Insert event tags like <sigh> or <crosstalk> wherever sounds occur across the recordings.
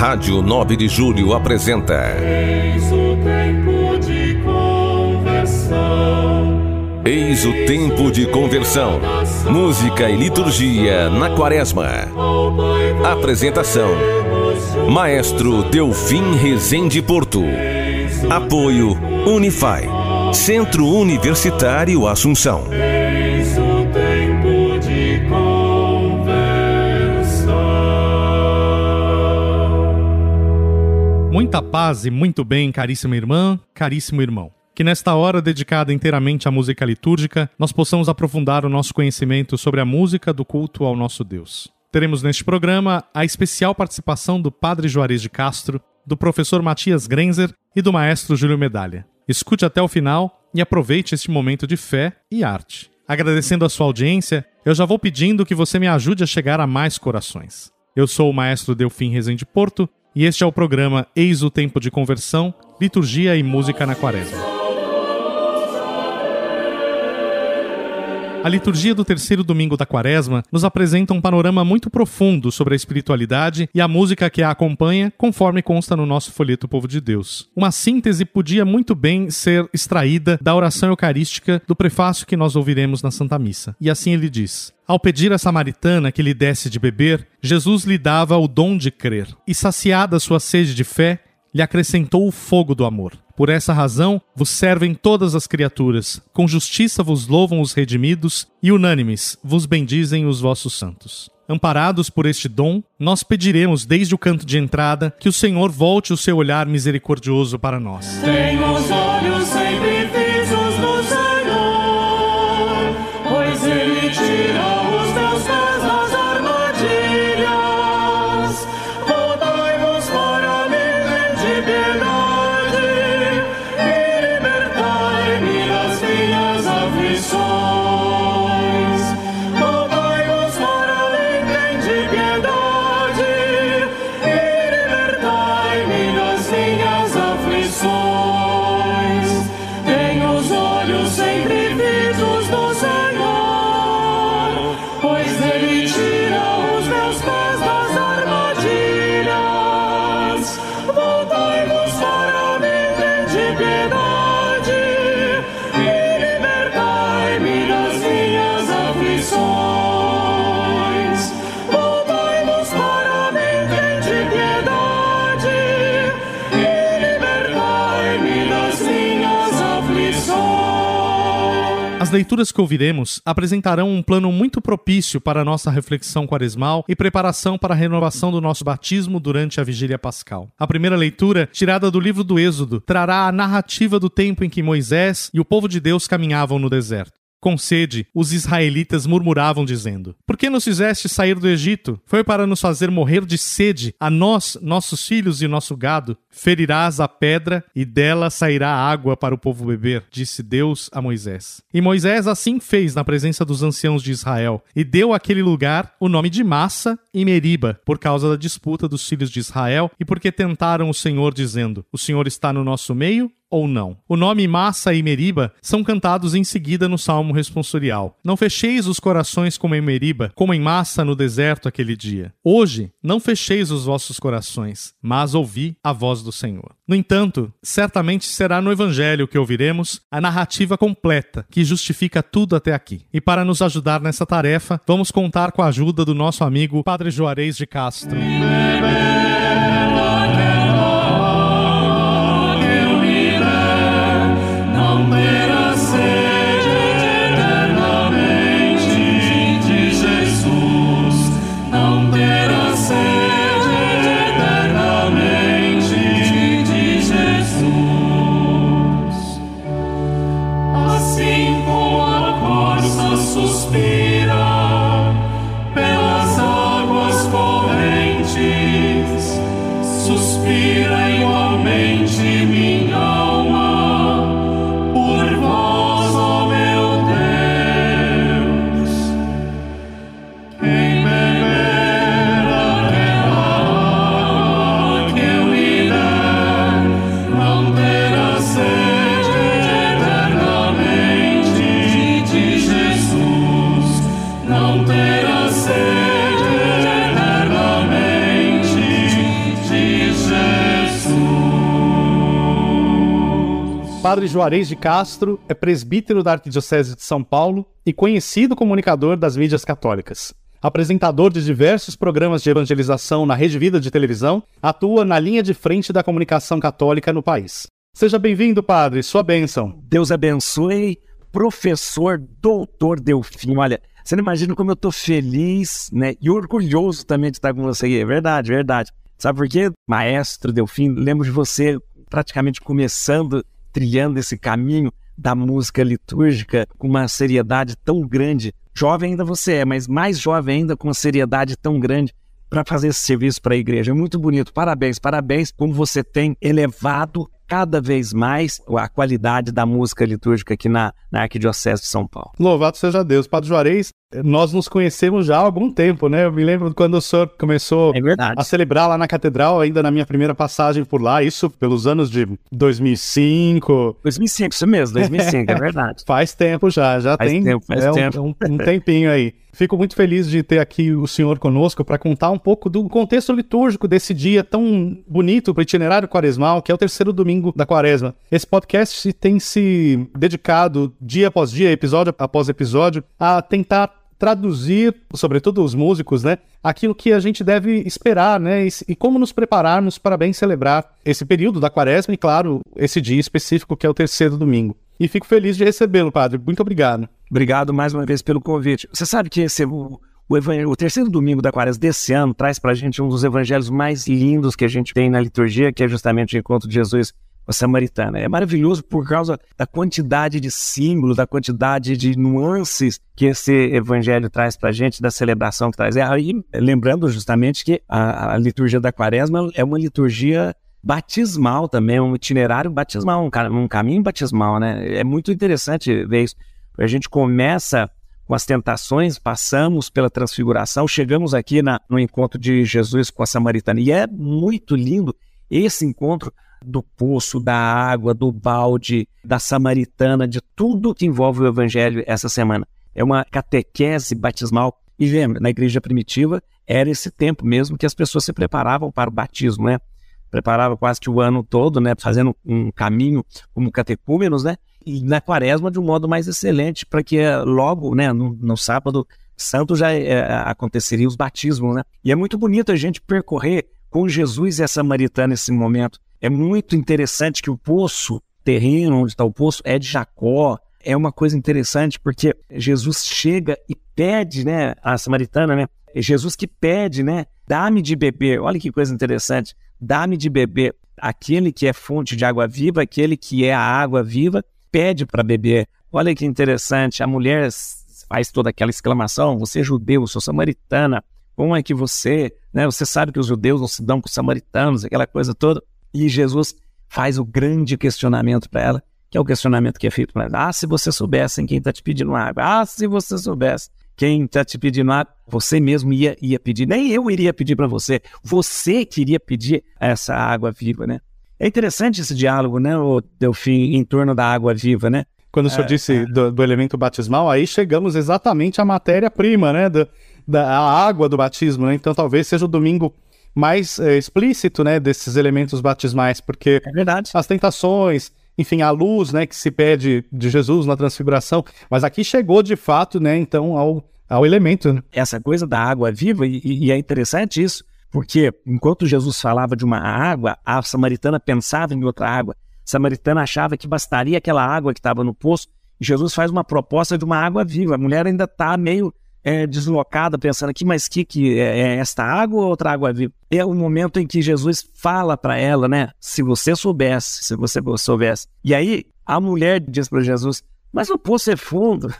Rádio 9 de Julho apresenta. Eis o tempo de conversão. Eis o tempo de conversão. Música e liturgia na Quaresma. Apresentação: Maestro Delfim Rezende Porto. Apoio Unify. Centro Universitário Assunção. Muita paz e muito bem, caríssima irmã, caríssimo irmão. Que nesta hora dedicada inteiramente à música litúrgica, nós possamos aprofundar o nosso conhecimento sobre a música do culto ao nosso Deus. Teremos neste programa a especial participação do Padre Juarez de Castro, do professor Matias Grenzer e do maestro Júlio Medalha. Escute até o final e aproveite este momento de fé e arte. Agradecendo a sua audiência, eu já vou pedindo que você me ajude a chegar a mais corações. Eu sou o maestro Delfim Rezende Porto e este é o programa Eis o Tempo de Conversão, Liturgia e Música na Quaresma. A liturgia do terceiro domingo da quaresma nos apresenta um panorama muito profundo sobre a espiritualidade e a música que a acompanha, conforme consta no nosso folheto Povo de Deus. Uma síntese podia muito bem ser extraída da oração eucarística do prefácio que nós ouviremos na Santa Missa. E assim ele diz: ao pedir à samaritana que lhe desse de beber, Jesus lhe dava o dom de crer, e saciada sua sede de fé, lhe acrescentou o fogo do amor. Por essa razão vos servem todas as criaturas, com justiça vos louvam os redimidos, e unânimes vos bendizem os vossos santos. Amparados por este dom, nós pediremos desde o canto de entrada que o Senhor volte o seu olhar misericordioso para nós. Tenho os olhos sempre leituras que ouviremos apresentarão um plano muito propício para a nossa reflexão quaresmal e preparação para a renovação do nosso batismo durante a vigília pascal. A primeira leitura, tirada do livro do Êxodo, trará a narrativa do tempo em que Moisés e o povo de Deus caminhavam no deserto. Com sede, os israelitas murmuravam, dizendo: Por que nos fizeste sair do Egito? Foi para nos fazer morrer de sede, a nós, nossos filhos e nosso gado. Ferirás a pedra e dela sairá água para o povo beber, disse Deus a Moisés. E Moisés assim fez na presença dos anciãos de Israel, e deu àquele lugar o nome de Massa e Meriba, por causa da disputa dos filhos de Israel e porque tentaram o Senhor, dizendo: O Senhor está no nosso meio ou não. O nome Massa e Meriba são cantados em seguida no salmo responsorial. Não fecheis os corações como em Meriba, como em Massa no deserto aquele dia. Hoje, não fecheis os vossos corações, mas ouvi a voz do Senhor. No entanto, certamente será no Evangelho que ouviremos a narrativa completa que justifica tudo até aqui. E para nos ajudar nessa tarefa, vamos contar com a ajuda do nosso amigo Padre Juarez de Castro. Padre Juarez de Castro é presbítero da Arquidiocese de São Paulo e conhecido comunicador das mídias católicas. Apresentador de diversos programas de evangelização na Rede Vida de televisão, atua na linha de frente da comunicação católica no país. Seja bem-vindo, padre, sua bênção. Deus abençoe, professor, doutor Delfim. Olha, você não imagina como eu tô feliz, né? E orgulhoso também de estar com você aqui. É verdade, verdade. Sabe por quê? Maestro Delfim, lembro de você praticamente começando, trilhando esse caminho da música litúrgica com uma seriedade tão grande. Jovem ainda você é, mas mais jovem ainda com uma seriedade tão grande para fazer esse serviço para a igreja. É muito bonito. Parabéns, parabéns como você tem elevado cada vez mais a qualidade da música litúrgica aqui na, na Arquidiocese de São Paulo. Louvado seja Deus. Padre Juarez, nós nos conhecemos já há algum tempo, né? Eu me lembro quando o senhor começou É a celebrar lá na catedral, ainda na minha primeira passagem por lá, isso pelos anos de 2005. 2005, isso mesmo, 2005, é verdade. <laughs> Faz tempo já, já Faz tem tempo, faz é um- tempo. Um, um tempinho aí. Fico muito feliz de ter aqui o senhor conosco para contar um pouco do contexto litúrgico desse dia tão bonito para o itinerário quaresmal, que é o terceiro domingo da quaresma. Esse podcast tem se dedicado dia após dia, episódio após episódio, a tentar traduzir, sobretudo os músicos, né, aquilo que a gente deve esperar, né, e, e como nos prepararmos para bem celebrar esse período da quaresma e, claro, esse dia específico que é o terceiro domingo. E fico feliz de recebê-lo, padre. Muito obrigado. Obrigado mais uma vez pelo convite. Você sabe que esse, o, o, o terceiro domingo da quaresma desse ano traz para a gente um dos evangelhos mais lindos que a gente tem na liturgia, que é justamente o encontro de Jesus a samaritana. É maravilhoso por causa da quantidade de símbolos, da quantidade de nuances que esse evangelho traz para a gente, da celebração que traz. É aí, lembrando justamente que a, a liturgia da quaresma é uma liturgia batismal também, um itinerário batismal, um, um caminho batismal, né? É muito interessante ver isso. A gente começa com as tentações, passamos pela transfiguração, chegamos aqui na- no encontro de Jesus com a samaritana. E é muito lindo esse encontro do poço, da água, do balde, da samaritana, de tudo que envolve o evangelho essa semana. É uma catequese batismal. E lembra, na igreja primitiva era esse tempo mesmo que as pessoas se preparavam para o batismo, né? Preparavam quase que o ano todo, né? Fazendo um caminho como catecúmenos, né? E na quaresma de um modo mais excelente, para que eh, logo, né, no, no sábado santo já eh, aconteceriam os batismos, né? E é muito bonito a gente percorrer com Jesus e a samaritana esse momento. É muito interessante que o poço terreno onde está o poço é de Jacó. É uma coisa interessante porque Jesus chega e pede, né, a samaritana, né? É Jesus que pede, né? Dá-me de beber. Olha que coisa interessante. Dá-me de beber. Aquele que é fonte de água viva, aquele que é a água viva, pede para beber. Olha que interessante. A mulher faz toda aquela exclamação: Você é judeu, eu sou samaritana. Como é que você, né? Você sabe que os judeus não se dão com os samaritanos, aquela coisa toda. E Jesus faz o grande questionamento para ela, que é o questionamento que é feito para ela. Ah, se você soubesse quem está te pedindo água. Ah, se você soubesse quem está te pedindo água, você mesmo ia, ia pedir. Nem eu iria pedir para você. Você queria pedir essa água viva, né? É interessante esse diálogo, né, o Delfim, em torno da água viva, né? Quando o senhor disse do, do elemento batismal, aí chegamos exatamente à matéria-prima, né? Do, da água do batismo, né? Então talvez seja o domingo mais eh, explícito, né? Desses elementos batismais, porque É verdade. as tentações, enfim, a luz, né? Que se pede de Jesus na transfiguração, mas aqui chegou de fato, né? Então ao, ao elemento, né? essa coisa da água viva, e, e é interessante isso, porque enquanto Jesus falava de uma água, a samaritana pensava em outra água. A samaritana achava que bastaria aquela água que estava no poço, e Jesus faz uma proposta de uma água viva. A mulher ainda está meio é, deslocada, pensando aqui, mas que, que é, é esta água ou outra água viva? É o momento em que Jesus fala para ela, né? Se você soubesse, se você soubesse. E aí a mulher diz para Jesus, mas o poço é fundo.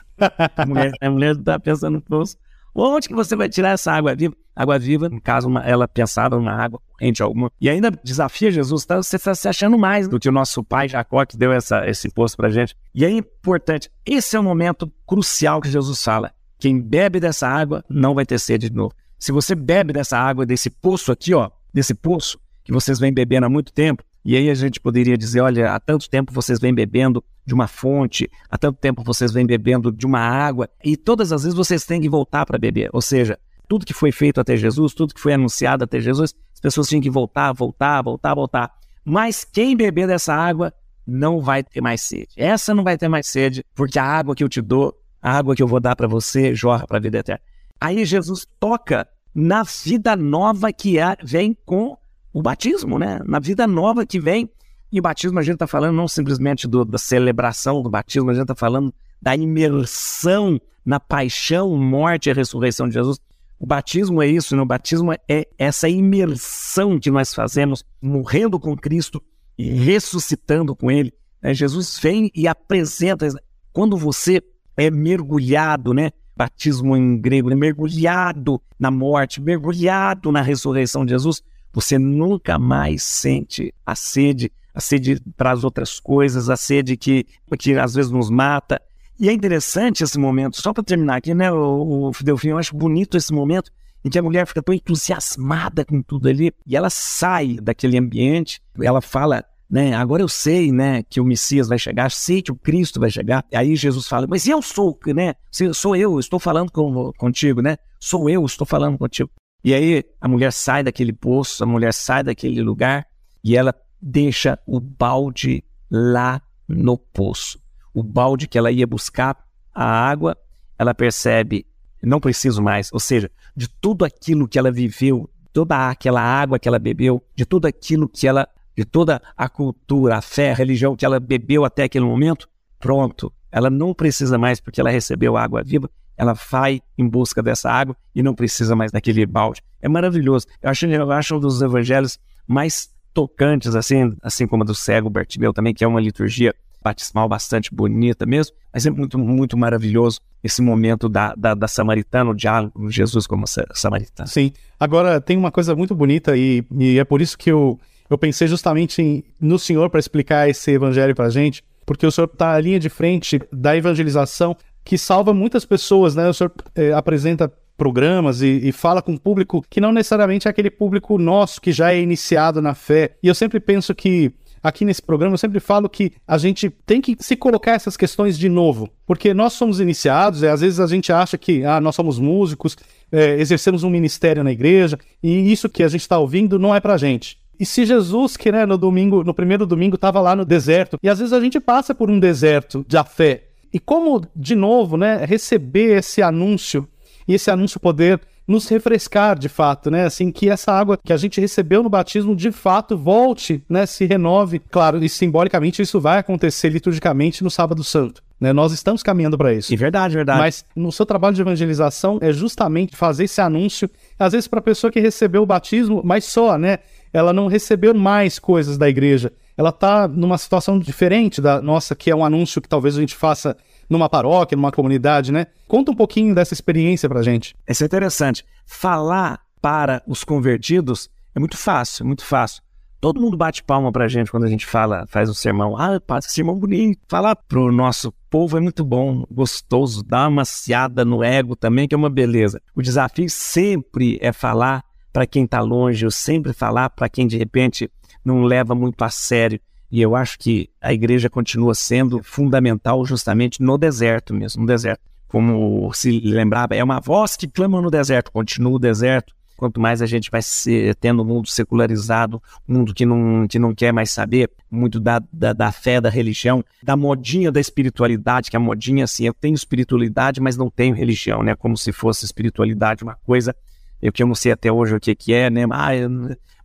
A mulher, a mulher está pensando no poço. Onde que você vai tirar essa água viva? Água viva, no caso, uma- ela pensava numa água corrente alguma. E ainda desafia Jesus, tá? você está se achando mais do que o nosso pai Jacó, que deu essa, esse poço pra gente. E é importante, esse é o momento crucial que Jesus fala. Quem bebe dessa água não vai ter sede de novo. Se você bebe dessa água, desse poço aqui, ó, desse poço que vocês vêm bebendo há muito tempo, e aí a gente poderia dizer, olha, há tanto tempo vocês vêm bebendo de uma fonte, há tanto tempo vocês vêm bebendo de uma água, e todas as vezes vocês têm que voltar para beber. Ou seja, tudo que foi feito até Jesus, tudo que foi anunciado até Jesus, as pessoas tinham que voltar, voltar, voltar, voltar. Mas quem beber dessa água não vai ter mais sede. Essa não vai ter mais sede, porque a água que eu te dou, a água que eu vou dar para você, jorra para a vida eterna. Aí Jesus toca na vida nova que é, vem com o batismo, né? Na vida nova que vem. E o batismo a gente está falando não simplesmente do, da celebração do batismo, a gente está falando da imersão na paixão, morte e ressurreição de Jesus. O batismo é isso, né? o batismo é essa imersão que nós fazemos, morrendo com Cristo e ressuscitando com Ele. Né? Jesus vem e apresenta, quando você é mergulhado, né? Batismo em grego, né? mergulhado na morte, mergulhado na ressurreição de Jesus, você nunca mais sente a sede, a sede para as outras coisas, a sede que, que às vezes nos mata, e é interessante esse momento, só para terminar aqui, né, o, o eu acho bonito esse momento em que a mulher fica tão entusiasmada com tudo ali e ela sai daquele ambiente, ela fala, né, agora eu sei, né, que o Messias vai chegar, sei que o Cristo vai chegar. Aí Jesus fala, mas eu sou, né, sou eu, estou falando com, contigo, né, sou eu, estou falando contigo. E aí a mulher sai daquele poço, a mulher sai daquele lugar e ela deixa o balde lá no poço o balde que ela ia buscar a água, ela percebe, não preciso mais. Ou seja, de tudo aquilo que ela viveu, toda aquela água que ela bebeu, de tudo aquilo que ela, de toda a cultura, a fé, a religião que ela bebeu até aquele momento, pronto. Ela não precisa mais porque ela recebeu água viva, ela vai em busca dessa água e não precisa mais daquele balde. É maravilhoso. Eu acho, eu acho um dos evangelhos mais tocantes, assim, assim como a do cego Bartimeu também, que é uma liturgia batismal bastante bonita mesmo, mas é muito, muito maravilhoso esse momento da, da, da samaritana, o diálogo de Jesus como samaritano. Sim. Agora, tem uma coisa muito bonita e, e é por isso que eu, eu pensei justamente em, no Senhor para explicar esse evangelho para a gente, porque o Senhor está à linha de frente da evangelização que salva muitas pessoas, né? O Senhor eh, apresenta programas e, e, fala com um público que não necessariamente é aquele público nosso que já é iniciado na fé. E eu sempre penso que aqui nesse programa eu sempre falo que a gente tem que se colocar essas questões de novo, porque nós somos iniciados, é, às vezes a gente acha que ah, nós somos músicos, é, exercemos um ministério na igreja, e isso que a gente está ouvindo não é pra gente. E se Jesus, que né, no domingo, no primeiro domingo, estava lá no deserto, e às vezes a gente passa por um deserto da fé. E como, de novo, né, receber esse anúncio e esse anúncio poder nos refrescar de fato, né? Assim, que essa água que a gente recebeu no batismo de fato volte, né? Se renove. Claro, e simbolicamente isso vai acontecer liturgicamente no Sábado Santo. Né? Nós estamos caminhando para isso. E verdade, verdade. Mas no seu trabalho de evangelização é justamente fazer esse anúncio, às vezes para a pessoa que recebeu o batismo, mas só, né? Ela não recebeu mais coisas da igreja. Ela está numa situação diferente da nossa, que é um anúncio que talvez a gente faça numa paróquia, numa comunidade, né? Conta um pouquinho dessa experiência pra gente. Isso é interessante. Falar para os convertidos é muito fácil, muito fácil. Todo mundo bate palma pra gente quando a gente fala, faz um sermão. Ah, passa sermão bonito. Falar pro nosso povo é muito bom, gostoso, dá uma maciada no ego também, que é uma beleza. O desafio sempre é falar para quem está longe, ou sempre falar para quem de repente não leva muito a sério. E eu acho que a igreja continua sendo fundamental justamente no deserto mesmo, no deserto. Como se lembrava, é uma voz que clama no deserto, continua o deserto. Quanto mais a gente vai ser, tendo um mundo secularizado, um mundo que não, que não quer mais saber muito da, da, da fé, da religião, da modinha da espiritualidade, que a modinha, assim, eu tenho espiritualidade, mas não tenho religião, né? Como se fosse espiritualidade uma coisa eu que eu não sei até hoje o que, que é, né? Ah, eu,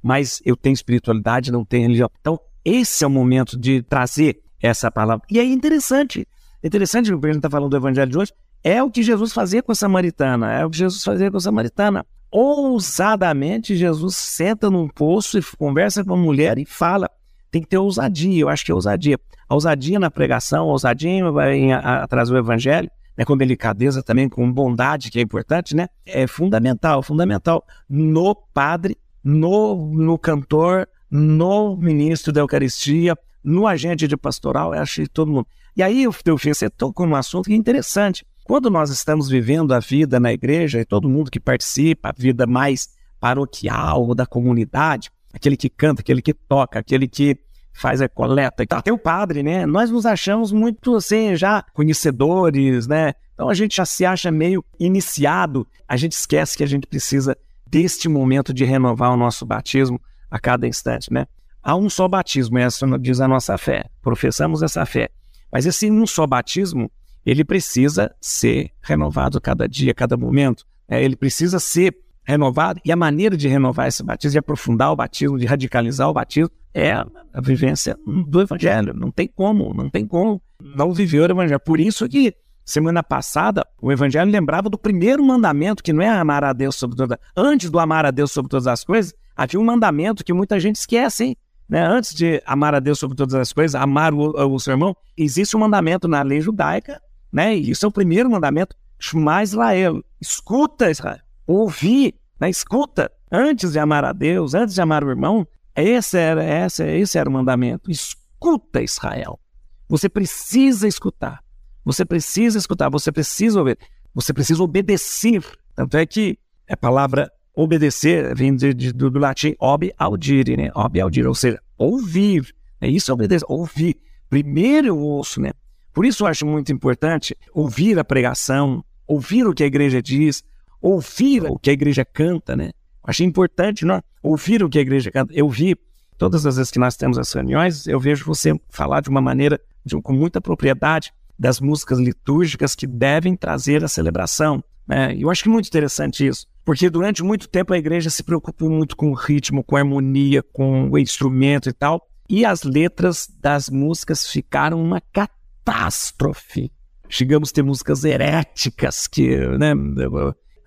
mas eu tenho espiritualidade, não tenho religião. Então, esse é o momento de trazer essa palavra. E é interessante, interessante o que a gente está falando do evangelho de hoje, é o que Jesus fazia com a samaritana, é o que Jesus fazia com a samaritana. Ousadamente, Jesus senta num poço e conversa com a mulher e fala. Tem que ter ousadia, eu acho que é ousadia. A ousadia na pregação, a ousadia em, atrás do evangelho, né, com delicadeza também, com bondade, que é importante, né? É fundamental, fundamental no padre, no, no cantor, no ministro da Eucaristia, no agente de pastoral, eu achei todo mundo. E aí, Teofim, você tocou num assunto que é interessante. Quando nós estamos vivendo a vida na igreja, e todo mundo que participa, a vida mais paroquial da comunidade, aquele que canta, aquele que toca, aquele que faz a coleta, até o padre, né? Nós nos achamos muito assim, já conhecedores, né? Então a gente já se acha meio iniciado, a gente esquece que a gente precisa deste momento de renovar o nosso batismo a cada instante, né? há um só batismo, essa diz a nossa fé, professamos essa fé. Mas esse um só batismo, ele precisa ser renovado cada dia, cada momento. É, ele precisa ser renovado, e a maneira de renovar esse batismo, de aprofundar o batismo, de radicalizar o batismo, é a vivência do Evangelho. Não tem como, não tem como não viver o Evangelho. Por isso que semana passada o Evangelho lembrava do primeiro mandamento, que não é amar a Deus sobre todas Antes do amar a Deus sobre todas as coisas, havia um mandamento que muita gente esquece, hein? Né? Antes de amar a Deus sobre todas as coisas, amar o, o seu irmão, existe um mandamento na lei judaica, né? E isso é o primeiro mandamento, Shema Israel. Escuta, Israel. Ouvir, né? escuta. Antes de amar a Deus, antes de amar o irmão, esse era, esse, esse era o mandamento. Escuta, Israel. Você precisa escutar. Você precisa escutar, você precisa ouvir. Você precisa obedecer. Tanto é que a palavra Obedecer vem de, de, do, do, latim ob audire, né? Ob audire, ou seja, ouvir. É isso obedecer, ouvir. Primeiro eu ouço, né? Por isso eu acho muito importante ouvir a pregação, ouvir o que a igreja diz, ouvir o que a igreja canta, né? Acho importante não? ouvir o que a igreja canta. Eu vi, todas as vezes que nós temos as reuniões, eu vejo você falar de uma maneira, de, com muita propriedade, das músicas litúrgicas que devem trazer a celebração. Né? Eu acho que é muito interessante isso. Porque durante muito tempo a igreja se preocupou muito com o ritmo, com a harmonia, com o instrumento e tal. E as letras das músicas ficaram uma catástrofe. Chegamos a ter músicas heréticas que, né,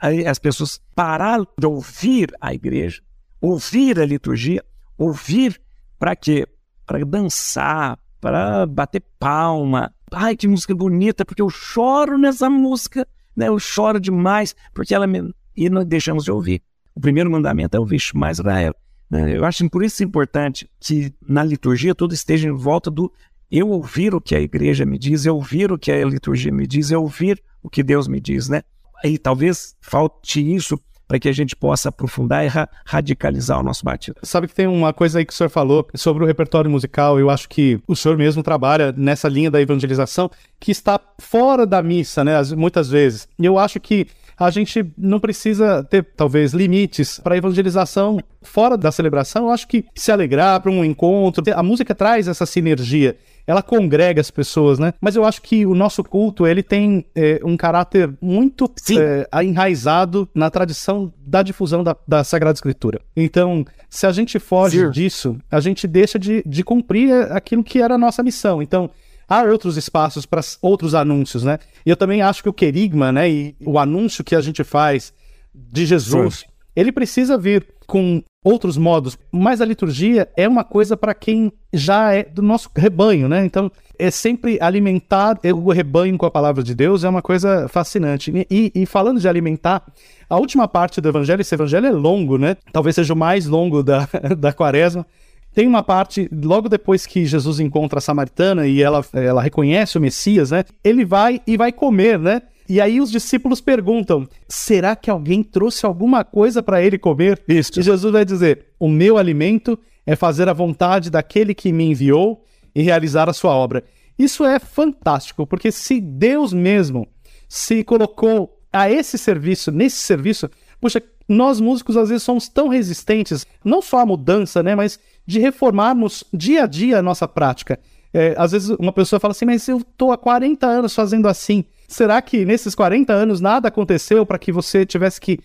as pessoas pararam de ouvir a igreja, ouvir a liturgia, ouvir para quê? Para dançar, para bater palma. Ai, que música bonita, porque eu choro nessa música, né? Eu choro demais, porque ela me, e nós deixamos de ouvir. O primeiro mandamento é ouvir mais Israel. Né? Eu acho por isso importante que na liturgia tudo esteja em volta do eu ouvir o que a igreja me diz, eu ouvir o que a liturgia me diz, eu ouvir o que Deus me diz, né? E talvez falte isso para que a gente possa aprofundar e ra radicalizar o nosso batismo. Sabe que tem uma coisa aí que o senhor falou sobre o repertório musical, eu acho que o senhor mesmo trabalha nessa linha da evangelização que está fora da missa, né, muitas vezes. E eu acho que a gente não precisa ter, talvez, limites para evangelização fora da celebração. Eu acho que se alegrar para um encontro, a música traz essa sinergia ela congrega as pessoas, né? Mas eu acho que o nosso culto, ele tem é, um caráter muito é, enraizado na tradição da difusão da, da, Sagrada Escritura. Então, se a gente foge Sim. disso, a gente deixa de, de cumprir aquilo que era a nossa missão. Então, há outros espaços para outros anúncios, né? E eu também acho que o querigma, né, e o anúncio que a gente faz de Jesus, Sim. Ele precisa vir com outros modos, mas a liturgia é uma coisa para quem já é do nosso rebanho, né? Então, é sempre alimentar o rebanho com a palavra de Deus é uma coisa fascinante. E, e, falando de alimentar, a última parte do evangelho, esse evangelho é longo, né? Talvez seja o mais longo da, <laughs> da quaresma. Tem uma parte, logo depois que Jesus encontra a samaritana e ela, ela reconhece o Messias, né? Ele vai e vai comer, né? E aí os discípulos perguntam: será que alguém trouxe alguma coisa para ele comer? Isso. E Jesus vai dizer: o meu alimento é fazer a vontade daquele que me enviou e realizar a sua obra. Isso é fantástico, porque se Deus mesmo se colocou a esse serviço, nesse serviço, puxa, nós músicos às vezes somos tão resistentes, não só à mudança, né, mas de reformarmos dia a dia a nossa prática. É, às vezes uma pessoa fala assim, mas eu estou há 40 anos fazendo assim. Será que nesses 40 anos nada aconteceu para que você tivesse que,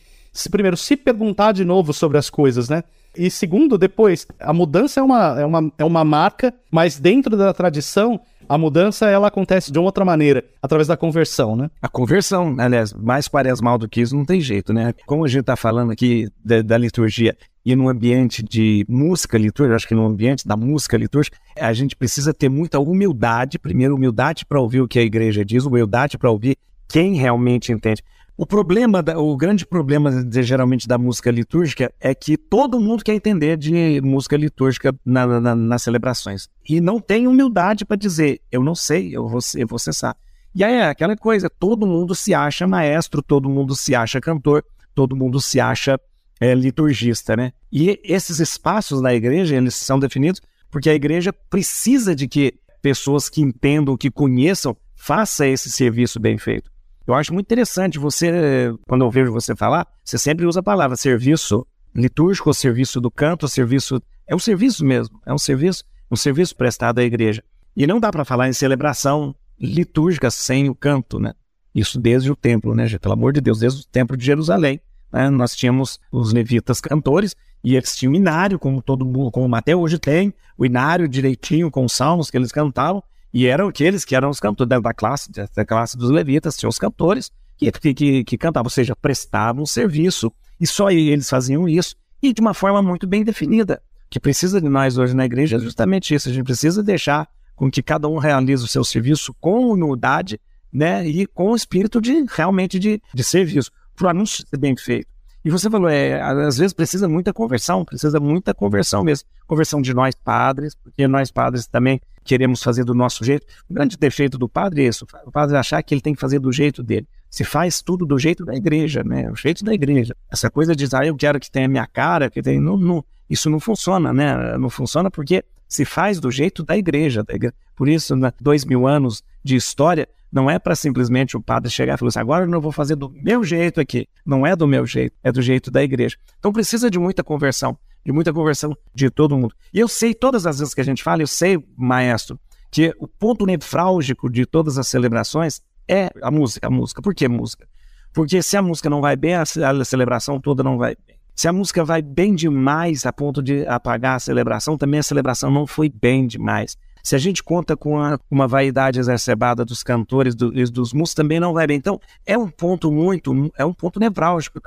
primeiro, se perguntar de novo sobre as coisas, né? E segundo, depois, a mudança é uma, é uma, é uma marca, mas dentro da tradição, a mudança ela acontece de outra maneira, através da conversão, né? A conversão, aliás, mais quaresmal do que isso não tem jeito, né? Como a gente está falando aqui da, da, liturgia e no ambiente de música litúrgica, acho que no ambiente da música litúrgica, a gente precisa ter muita humildade, primeiro humildade para ouvir o que a igreja diz, humildade para ouvir quem realmente entende. O problema, o grande problema de, geralmente da música litúrgica é que todo mundo quer entender de música litúrgica na, na, nas celebrações. E não tem humildade para dizer, eu não sei, eu vou, eu cessar. E aí é aquela coisa, todo mundo se acha maestro, todo mundo se acha cantor, todo mundo se acha é, liturgista, né? E esses espaços na igreja, eles são definidos porque a igreja precisa de que pessoas que entendam, que conheçam, façam esse serviço bem feito. Eu acho muito interessante você, quando eu vejo você falar, você sempre usa a palavra serviço litúrgico, serviço do canto, serviço É um serviço mesmo, é um serviço, um serviço prestado à igreja. E não dá para falar em celebração litúrgica sem o canto, né? Isso desde o templo, né, gente? Pelo amor de Deus, desde o templo de Jerusalém. Né? Nós tínhamos os levitas cantores e eles tinham inário, como todo mundo, como até hoje tem, o inário direitinho com os salmos que eles cantavam, e eram aqueles que eram os cantores da, da classe, da classe dos levitas, tinham os cantores que, que, que cantavam, ou seja, prestavam serviço. E só eles faziam isso, e de uma forma muito bem definida. O que precisa de nós hoje na igreja é justamente isso. A gente precisa deixar com que cada um realize o seu serviço com humildade, né, e com o espírito de realmente de, de serviço, para o anúncio ser bem feito. E você falou, é, às vezes precisa muita conversão, precisa muita conversão mesmo. Conversão de nós padres, porque nós padres também queremos fazer do nosso jeito. O grande defeito do padre é isso, o padre achar que ele tem que fazer do jeito dele. Se faz tudo do jeito da igreja, né? O jeito da igreja. Essa coisa de ah, eu quero que tenha minha cara, que tenha... Não, não, isso não funciona, né? Não funciona porque se faz do jeito da igreja. Da igreja. Por isso, né, dois mil anos de história, não é para simplesmente o padre chegar e falar assim, agora eu não vou fazer do meu jeito aqui. Não é do meu jeito, é do jeito da igreja. Então precisa de muita conversão, de muita conversão de todo mundo. E eu sei, todas as vezes que a gente fala, eu sei, maestro, que o ponto nefrálgico de todas as celebrações é a música. A música. Por que música? Porque se a música não vai bem, a celebração toda não vai bem. Se a música vai bem demais a ponto de apagar a celebração, também a celebração não foi bem demais. Se a gente conta com a, uma vaidade exacerbada dos cantores do, e dos músicos, também não vai bem. Então, é um ponto muito, é um ponto nevrálgico,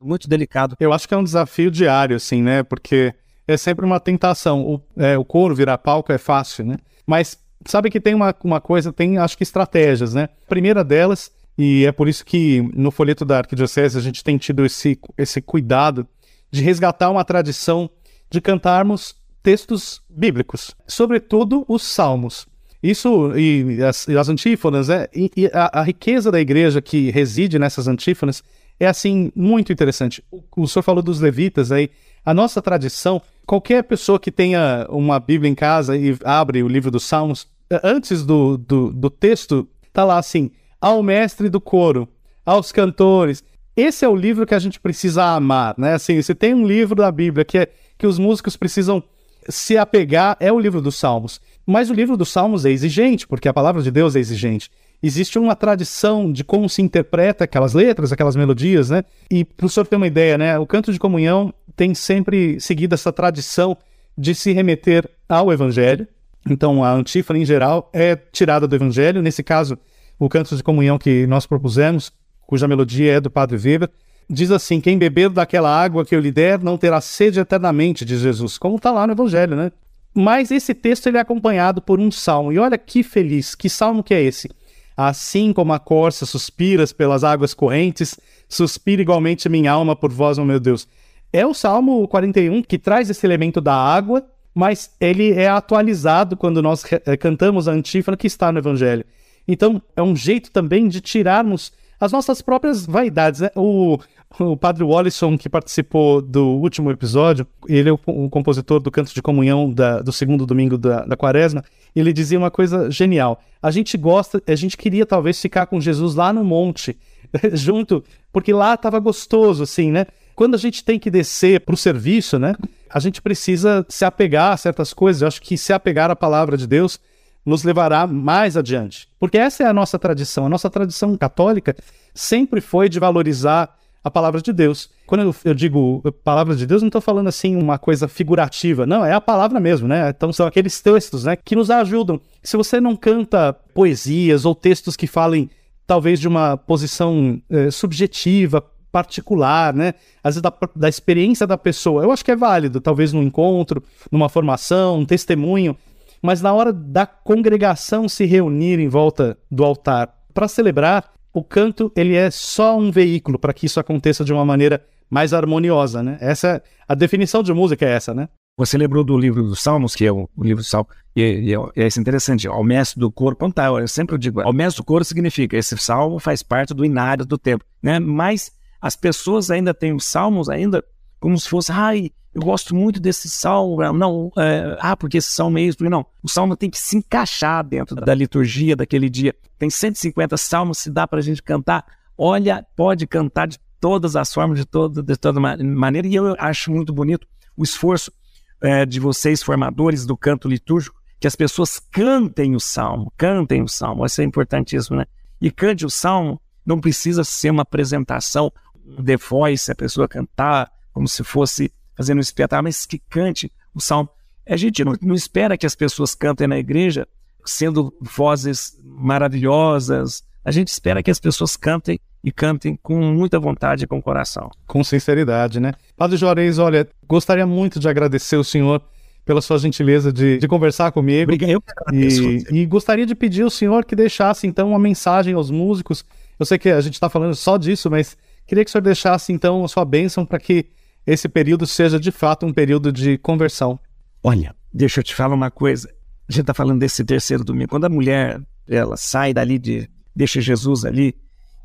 muito delicado. Eu acho que é um desafio diário, assim, né? Porque é sempre uma tentação. O, é, o couro virar palco é fácil, né? Mas sabe que tem uma, uma coisa, tem acho que estratégias, né? A primeira delas, e é por isso que no folheto da Arquidiocese a gente tem tido esse, esse cuidado de resgatar uma tradição de cantarmos textos bíblicos, sobretudo os salmos. Isso e as, e as antífonas, é, e, e a, a, riqueza da igreja que reside nessas antífonas é assim muito interessante. O, o senhor falou dos levitas aí, a nossa tradição, qualquer pessoa que tenha uma Bíblia em casa e abre o livro dos Salmos, antes do, do, do texto, tá lá assim: ao mestre do coro, aos cantores. Esse é o livro que a gente precisa amar, né? Assim, você tem um livro da Bíblia que, é, que os músicos precisam se apegar, é o livro dos Salmos. Mas o livro dos Salmos é exigente, porque a palavra de Deus é exigente. Existe uma tradição de como se interpreta aquelas letras, aquelas melodias, né? E para o senhor ter uma ideia, né? O canto de comunhão tem sempre seguido essa tradição de se remeter ao Evangelho. Então, a antífona em geral é tirada do Evangelho. Nesse caso, o canto de comunhão que nós propusemos cuja melodia é do Padre Weber, diz assim: Quem beber daquela água que eu lhe der não terá sede eternamente, diz Jesus, como está lá no Evangelho, né? Mas esse texto ele é acompanhado por um salmo, e olha que feliz, que salmo que é esse? Assim como a corça suspiras pelas águas correntes, suspira igualmente minha alma por vós, oh meu Deus. É o Salmo 41 que traz esse elemento da água, mas ele é atualizado quando nós eh, cantamos a antífona que está no Evangelho. Então, é um jeito também de tirarmos as nossas próprias vaidades. Né? O, o padre Wallison, que participou do último episódio, ele é o, o compositor do Canto de Comunhão da, do segundo domingo da, da quaresma, ele dizia uma coisa genial. A gente gosta, a gente queria talvez ficar com Jesus lá no monte, <laughs> junto, porque lá estava gostoso, assim, né? Quando a gente tem que descer para o serviço, né? A gente precisa se apegar a certas coisas. Eu acho que se apegar à palavra de Deus nos levará mais adiante. Porque essa é a nossa tradição. A nossa tradição católica sempre foi de valorizar a palavra de Deus. Quando eu, digo palavra de Deus, não estou falando assim uma coisa figurativa. Não, é a palavra mesmo, né? Então são aqueles textos né, que nos ajudam. Se você não canta poesias ou textos que falem talvez de uma posição eh, subjetiva, particular, né? Às vezes da, da experiência da pessoa. Eu acho que é válido, talvez num encontro, numa formação, um testemunho mas na hora da congregação se reunir em volta do altar para celebrar, o canto ele é só um veículo para que isso aconteça de uma maneira mais harmoniosa, né? Essa a definição de música é essa, né? Você lembrou do livro dos Salmos, que é o, o livro dos Salmos, e, e, é interessante, ao mestre do coro, tá, eu sempre digo, ao mestre do coro significa, esse salmo faz parte do inário do tempo, né? Mas as pessoas ainda têm os salmos ainda como se fosse, ai, eu gosto muito desse salmo, não, é, ah, porque esse salmo é isso, não. O salmo tem que se encaixar dentro da liturgia daquele dia. Tem 150 salmos, se dá para a gente cantar. Olha, pode cantar de todas as formas, de toda, de toda maneira, e eu acho muito bonito o esforço é, de vocês, formadores do canto litúrgico, que as pessoas cantem o salmo, cantem o salmo, isso é importantíssimo, né? E cante o salmo, não precisa ser uma apresentação, um The Voice, a pessoa cantar como se fosse fazendo um espetáculo, mas que cante o salmo. A gente não, não espera que as pessoas cantem na igreja sendo vozes maravilhosas, a gente espera que as pessoas cantem e cantem com muita vontade e com coração. Com sinceridade, né? Padre Juarez, olha, gostaria muito de agradecer o senhor pela sua gentileza de, de conversar comigo. Obrigado, eu e, e gostaria de pedir ao senhor que deixasse então uma mensagem aos músicos. Eu sei que a gente está falando só disso, mas queria que o senhor deixasse então a sua bênção para que esse período seja de fato um período de conversão. Olha, deixa eu te falar uma coisa. A gente está falando desse terceiro domingo. Quando a mulher ela sai dali de deixa Jesus ali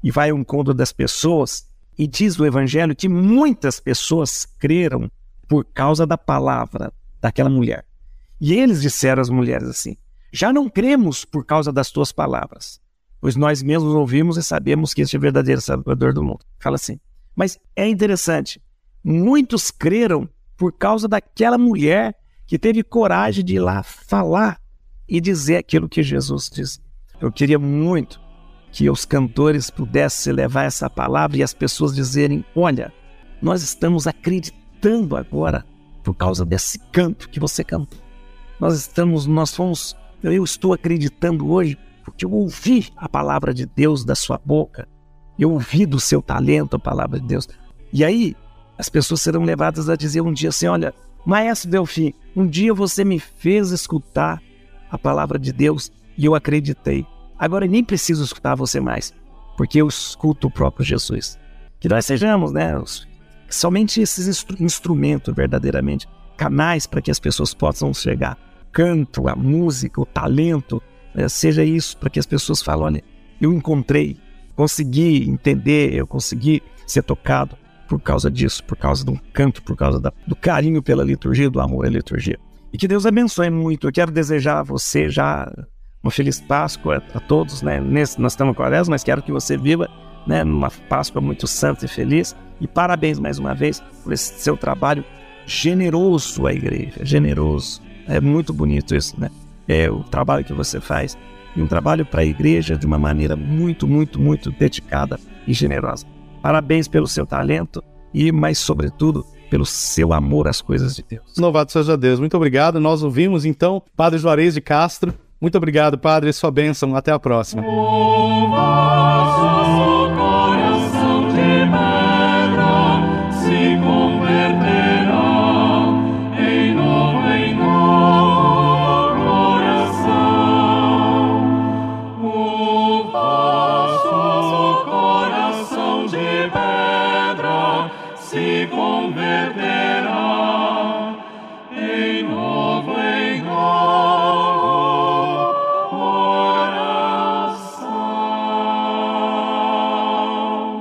e vai ao encontro das pessoas e diz o evangelho que muitas pessoas creram por causa da palavra daquela mulher. E eles disseram às mulheres assim: Já não cremos por causa das tuas palavras, pois nós mesmos ouvimos e sabemos que este é o verdadeiro Salvador do mundo. Fala assim. Mas é interessante, muitos creram por causa daquela mulher que teve coragem de ir lá falar e dizer aquilo que Jesus disse. Eu queria muito que os cantores pudessem levar essa palavra e as pessoas dizerem: Olha, nós estamos acreditando agora por causa desse canto que você cantou. Nós estamos, nós fomos, eu estou acreditando hoje porque eu ouvi a palavra de Deus da sua boca, eu ouvi do seu talento a palavra de Deus. E aí as pessoas serão levadas a dizer um dia assim: Olha, Maestro Delfim, um dia você me fez escutar a palavra de Deus e eu acreditei. Agora nem preciso escutar você mais, porque eu escuto o próprio Jesus. Que nós sejamos, né, os, somente esses instru instrumentos verdadeiramente, canais para que as pessoas possam chegar. Canto, a música, o talento, né, seja isso para que as pessoas falem, olha, eu encontrei, consegui entender, eu consegui ser tocado por causa disso, por causa do canto, por causa da, do carinho pela liturgia, do amor à liturgia. E que Deus abençoe muito. Eu quero desejar a você já uma feliz Páscoa a todos, né? Nesse, nós estamos com a mas quero que você viva né, numa Páscoa muito santa e feliz. E parabéns mais uma vez por esse seu trabalho generoso à igreja, generoso. É muito bonito isso, né? É o trabalho que você faz e um trabalho para a igreja de uma maneira muito, muito, muito dedicada e generosa. Parabéns pelo seu talento e, mais sobretudo, pelo seu amor às coisas de Deus. Louvado seja Deus. Muito obrigado. Nós ouvimos então Padre Juarez de Castro muito obrigado, Padre, sua bênção. Até a próxima.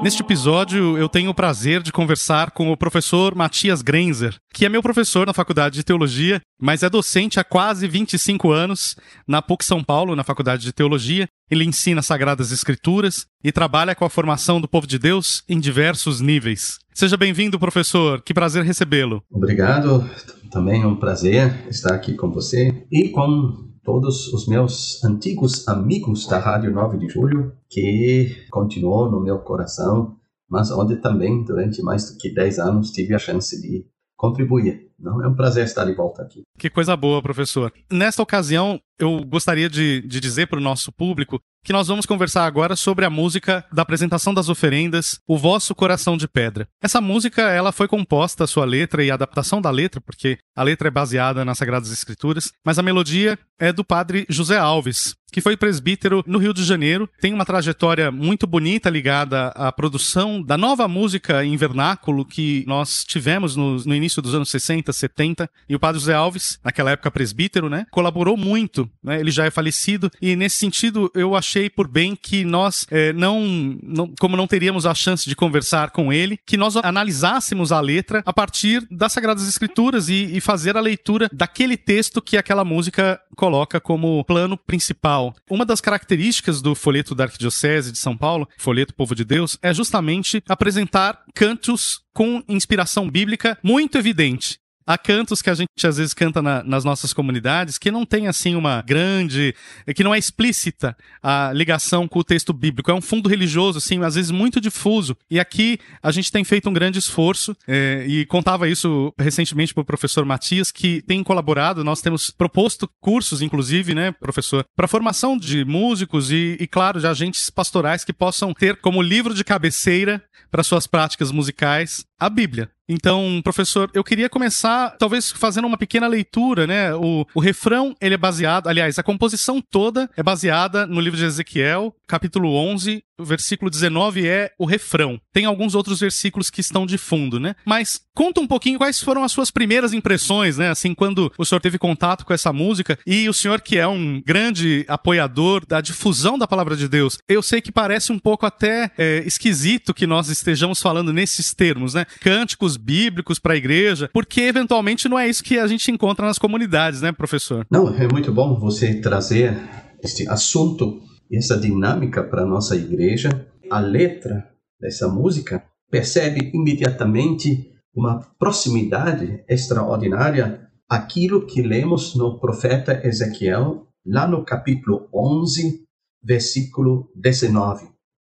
Neste episódio, eu tenho o prazer de conversar com o professor Matias Grenzer, que é meu professor na Faculdade de Teologia, mas é docente há quase 25 anos na PUC São Paulo, na Faculdade de Teologia. Ele ensina Sagradas Escrituras e trabalha com a formação do povo de Deus em diversos níveis. Seja bem-vindo, professor. Que prazer recebê-lo. Obrigado. Também é um prazer estar aqui com você e com todos os meus antigos amigos da Rádio 9 de Julho, que continuou no meu coração, mas onde também, durante mais do que 10 anos, tive a chance de contribuir. Não, é um prazer estar de volta aqui. Que coisa boa, professor. Nesta ocasião, eu gostaria de, de dizer para o nosso público que nós vamos conversar agora sobre a música da apresentação das oferendas, O Vosso Coração de Pedra. Essa música, ela foi composta, sua letra e a adaptação da letra, porque a letra é baseada nas Sagradas Escrituras, mas a melodia é do padre José Alves, que foi presbítero no Rio de Janeiro, tem uma trajetória muito bonita ligada à produção da nova música em vernáculo que nós tivemos no, no início dos anos 60, 70, e o padre José Alves, naquela época presbítero, né, colaborou muito, né, ele já é falecido, e nesse sentido eu achei por bem que nós é, não, não, como não teríamos a chance de conversar com ele, que nós analisássemos a letra a partir das Sagradas Escrituras e, e fazer a leitura daquele texto que aquela música coloca como plano principal. Uma das características do folheto da Arquidiocese de São Paulo, folheto Povo de Deus, é justamente apresentar cantos com inspiração bíblica muito evidente. Há cantos que a gente às vezes canta na, nas nossas comunidades que não tem assim uma grande, que não é explícita a ligação com o texto bíblico. É um fundo religioso, assim, às vezes muito difuso. E aqui a gente tem feito um grande esforço é, e contava isso recentemente para o professor Matias, que tem colaborado. Nós temos proposto cursos, inclusive, né, professor, para formação de músicos e, e, claro, de agentes pastorais que possam ter como livro de cabeceira para suas práticas musicais a Bíblia. Então, professor, eu queria começar talvez fazendo uma pequena leitura, né? O, o refrão, ele é baseado, aliás, a composição toda é baseada no livro de Ezequiel, capítulo 11, o versículo 19 é o refrão. Tem alguns outros versículos que estão de fundo, né? Mas conta um pouquinho quais foram as suas primeiras impressões, né? Assim, quando o senhor teve contato com essa música e o senhor que é um grande apoiador da difusão da palavra de Deus, eu sei que parece um pouco até é, esquisito que nós estejamos falando nesses termos, né? Cânticos bíblicos para a igreja, porque eventualmente não é isso que a gente encontra nas comunidades, né, professor? Não, é muito bom você trazer este assunto essa dinâmica para nossa igreja. A letra dessa música percebe imediatamente uma proximidade extraordinária àquilo que lemos no profeta Ezequiel, lá no capítulo 11, versículo 19.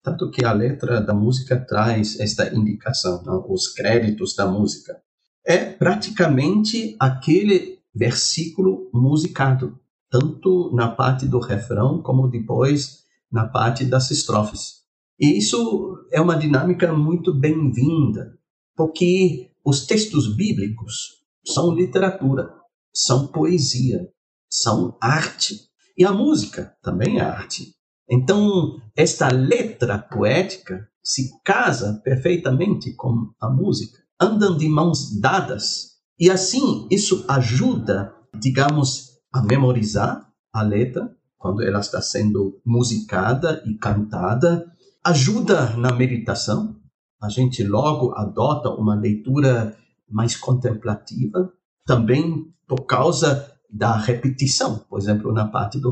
Tanto que a letra da música traz esta indicação, não? os créditos da música. É praticamente aquele versículo musicado, tanto na parte do refrão como depois na parte das estrofes. E isso é uma dinâmica muito bem-vinda, porque os textos bíblicos são literatura, são poesia, são arte. E a música também é arte. Então, esta letra poética se casa perfeitamente com a música, andam de mãos dadas, e assim isso ajuda, digamos, a memorizar a letra quando ela está sendo musicada e cantada, ajuda na meditação. A gente logo adota uma leitura mais contemplativa, também por causa da repetição, por exemplo, na parte do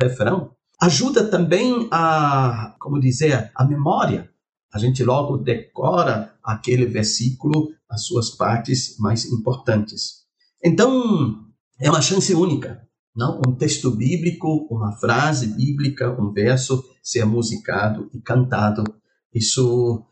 refrão, ajuda também a, como dizer, a memória. A gente logo decora aquele versículo, as suas partes mais importantes. Então, é uma chance única, não? Um texto bíblico, uma frase bíblica, um verso ser musicado e cantado. Isso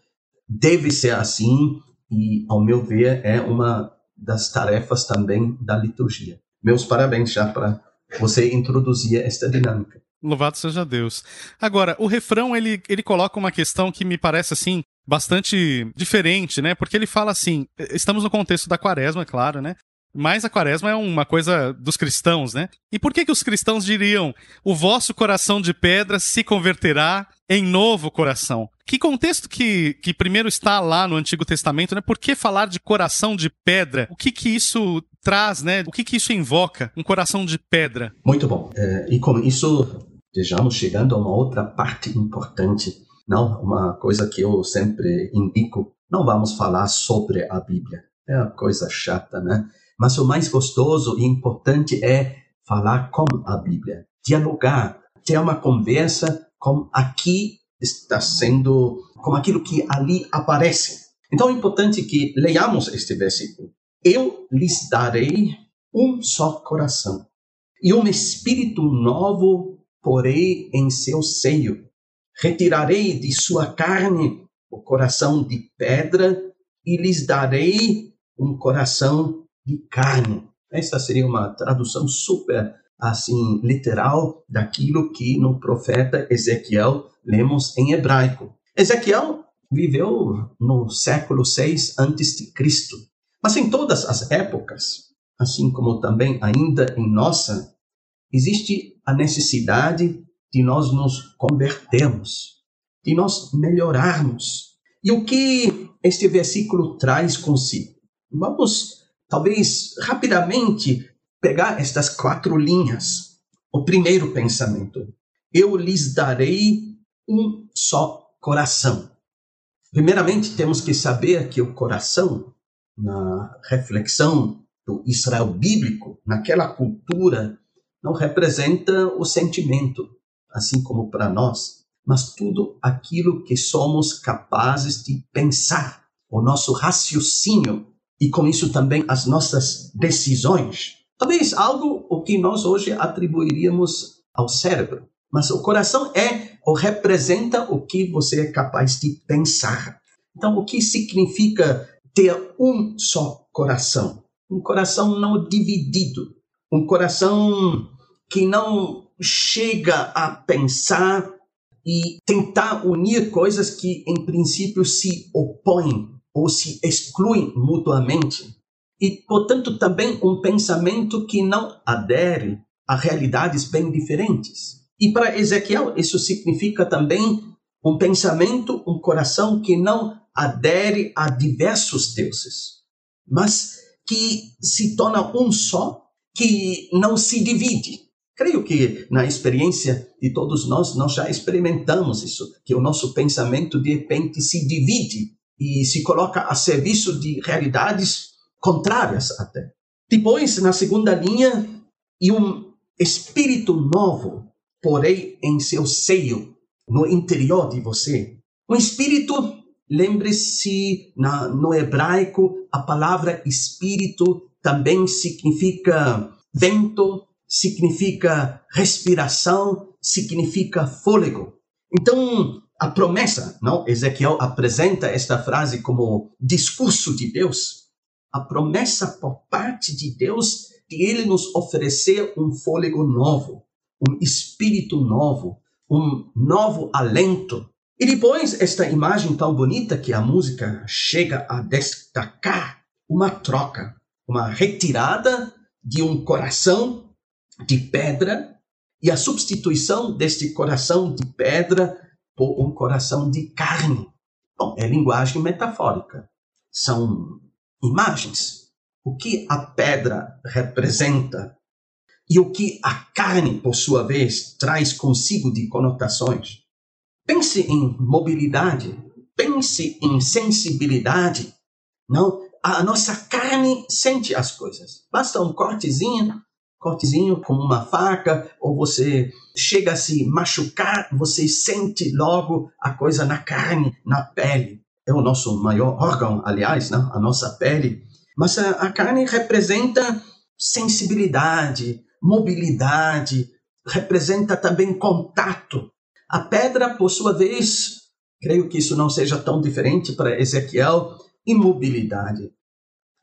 deve ser assim e, ao meu ver, é uma das tarefas também da liturgia. Meus parabéns já para você introduzir esta dinâmica. Louvado seja Deus. Agora, o refrão, ele, ele coloca uma questão que me parece, assim, bastante diferente, né? Porque ele fala assim, estamos no contexto da quaresma, é claro, né? Mas a quaresma é uma coisa dos cristãos, né? E por que que os cristãos diriam, o vosso coração de pedra se converterá em novo coração? Que contexto que, que primeiro está lá no Antigo Testamento, né? Por que falar de coração de pedra? O que que isso traz, né? O que que isso invoca? Um coração de pedra. Muito bom. É, e com isso, estejamos chegando a uma outra parte importante. Não, uma coisa que eu sempre indico, não vamos falar sobre a Bíblia. É uma coisa chata, né? Mas o mais gostoso e importante é falar com a Bíblia, dialogar, ter uma conversa com aqui está sendo, com aquilo que ali aparece. Então é importante que leiamos este versículo. Eu lhes darei um só coração e um espírito novo porei em seu seio. Retirarei de sua carne o coração de pedra e lhes darei um coração de carne. Essa seria uma tradução super assim literal daquilo que no profeta Ezequiel lemos em hebraico. Ezequiel viveu no século 6 antes de Cristo. Mas em todas as épocas, assim como também ainda em nossa, existe a necessidade de nós nos convertermos, de nós melhorarmos. E o que este versículo traz consigo? Vamos talvez rapidamente pegar estas quatro linhas. O primeiro pensamento: eu lhes darei um só coração. Primeiramente, temos que saber que o coração, na reflexão do Israel bíblico, naquela cultura, não representa o sentimento, assim como para nós, mas tudo aquilo que somos capazes de pensar. O nosso raciocínio e com isso também as nossas decisões. Talvez algo o que nós hoje atribuiríamos ao cérebro, mas o coração é ou representa o que você é capaz de pensar. Então, o que significa ter um só coração? Um coração não dividido, um coração que não chega a pensar e tentar unir coisas que, em princípio, se opõem ou se excluem mutuamente. E, portanto, também um pensamento que não adere a realidades bem diferentes. E para Ezequiel, isso significa também um pensamento, um coração que não adere a diversos deuses, mas que se torna um só, que não se divide. Creio que na experiência de todos nós, nós já experimentamos isso, que o nosso pensamento de repente se divide e se coloca a serviço de realidades contrárias até. Depois, na segunda linha, e um espírito novo porei em seu seio, no interior de você. Um espírito, lembre-se, no hebraico, a palavra espírito também significa vento, significa respiração, significa fôlego. Então, a promessa, não? Ezequiel apresenta esta frase como discurso de Deus. A promessa por parte de Deus de ele nos oferecer um fôlego novo, um espírito novo, um novo alento. E depois, esta imagem tão bonita que a música chega a destacar, uma troca, uma retirada de um coração de pedra e a substituição deste coração de pedra por um coração de carne. Bom, é linguagem metafórica. São imagens. O que a pedra representa e o que a carne, por sua vez, traz consigo de conotações. Pense em mobilidade, pense em sensibilidade. Não, a nossa carne sente as coisas. Basta um cortezinho cortezinho com uma faca, ou você chega a se machucar, você sente logo a coisa na carne, na pele. É o nosso maior órgão, aliás, né? a nossa pele. Mas a, a carne representa sensibilidade, mobilidade, representa também contato. A pedra, por sua vez, creio que isso não seja tão diferente para Ezequiel, imobilidade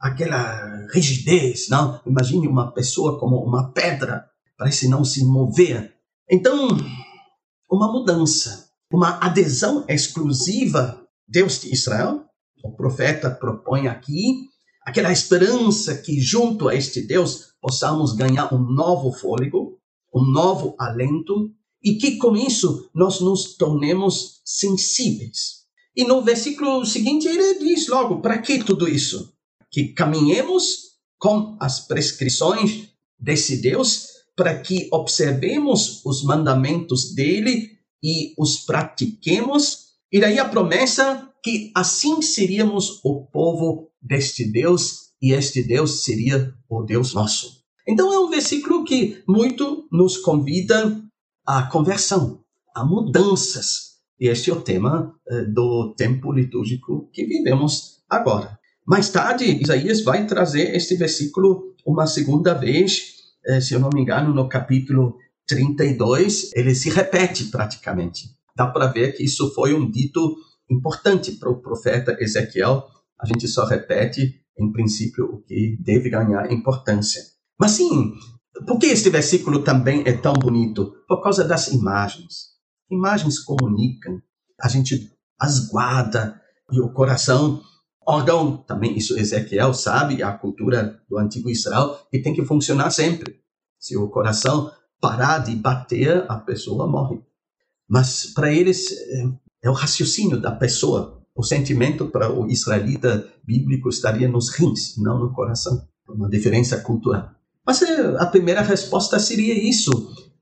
aquela rigidez, não? Imagine uma pessoa como uma pedra, parece não se mover. Então, uma mudança, uma adesão exclusiva, Deus de Israel, o profeta propõe aqui, aquela esperança que junto a este Deus possamos ganhar um novo fôlego, um novo alento, e que com isso nós nos tornemos sensíveis. E no versículo seguinte ele diz logo: para que tudo isso? Que caminhemos com as prescrições desse Deus para que observemos os mandamentos dele e os pratiquemos. E daí a promessa que assim seríamos o povo deste Deus e este Deus seria o Deus nosso. Então é um versículo que muito nos convida à conversão, a mudanças. E este é o tema eh, do tempo litúrgico que vivemos agora. Mais tarde, Isaías vai trazer este versículo uma segunda vez, eh, se eu não me engano, no capítulo 32, ele se repete praticamente. Dá para ver que isso foi um dito importante para o profeta Ezequiel. A gente só repete, em princípio, o que deve ganhar importância. Mas sim, por que este versículo também é tão bonito? Por causa das imagens. Imagens comunicam, a gente as guarda e o coração órgão, também isso Ezequiel sabe, a cultura do antigo Israel, que tem que funcionar sempre. Se o coração parar de bater, a pessoa morre. Mas para eles é, é o raciocínio da pessoa. O sentimento para o israelita bíblico estaria nos rins, não no coração. Uma diferença cultural. Mas é, a primeira resposta seria isso.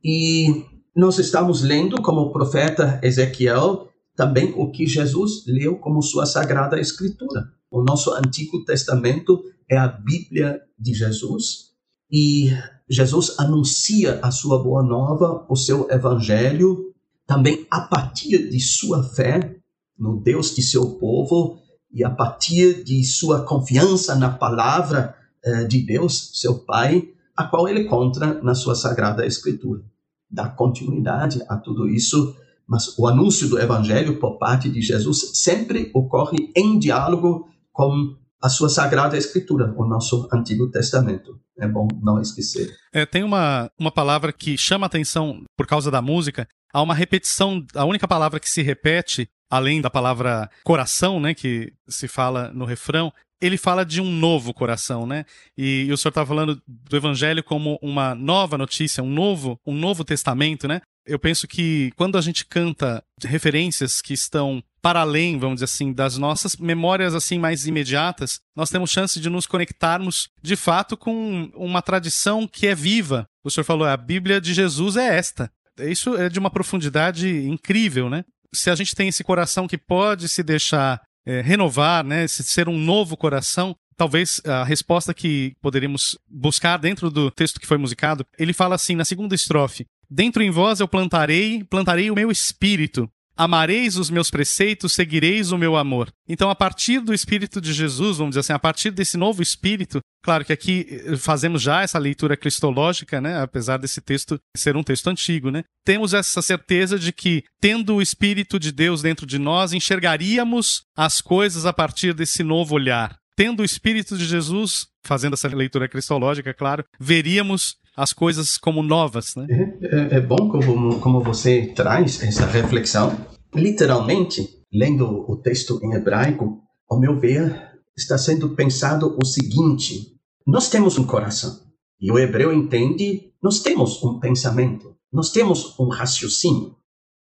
E nós estamos lendo como o profeta Ezequiel também o que Jesus leu como sua sagrada escritura. O nosso Antigo Testamento é a Bíblia de Jesus e Jesus anuncia a sua boa nova, o seu evangelho, também a partir de sua fé no Deus de seu povo e a partir de sua confiança na palavra uh, de Deus, seu Pai, a qual ele encontra na sua Sagrada Escritura. Dá continuidade a tudo isso, mas o anúncio do Evangelho por parte de Jesus sempre ocorre em diálogo com a sua Sagrada Escritura, o nosso Antigo Testamento. É bom não esquecer. É, tem uma, uma palavra que chama atenção por causa da música. Há uma repetição, a única palavra que se repete, além da palavra coração, né, que se fala no refrão, ele fala de um novo coração, né? E, e o senhor estava falando do evangelho como uma nova notícia, um novo, um novo testamento, né? Eu penso que quando a gente canta referências que estão para além, vamos dizer assim, das nossas memórias assim mais imediatas, nós temos chance de nos conectarmos de fato com uma tradição que é viva. O senhor falou, a Bíblia de Jesus é esta. Isso é de uma profundidade incrível, né? Se a gente tem esse coração que pode se deixar é, renovar, né, ser um novo coração, talvez a resposta que poderíamos buscar dentro do texto que foi musicado, ele fala assim na segunda estrofe: Dentro em vós eu plantarei, plantarei o meu espírito. Amareis os meus preceitos, seguireis o meu amor. Então, a partir do Espírito de Jesus, vamos dizer assim, a partir desse novo Espírito, claro que aqui eh, fazemos já essa leitura cristológica, né? Apesar desse texto ser um texto antigo, né? Temos essa certeza de que, tendo o Espírito de Deus dentro de nós, enxergaríamos as coisas a partir desse novo olhar. Tendo o Espírito de Jesus, fazendo essa leitura cristológica, claro, veríamos as coisas como novas, né? É, é, é bom como, como você traz essa reflexão. Literalmente, lendo o texto em hebraico, ao meu ver, está sendo pensado o seguinte: nós temos um coração e o hebreu entende, nós temos um pensamento, nós temos um raciocínio,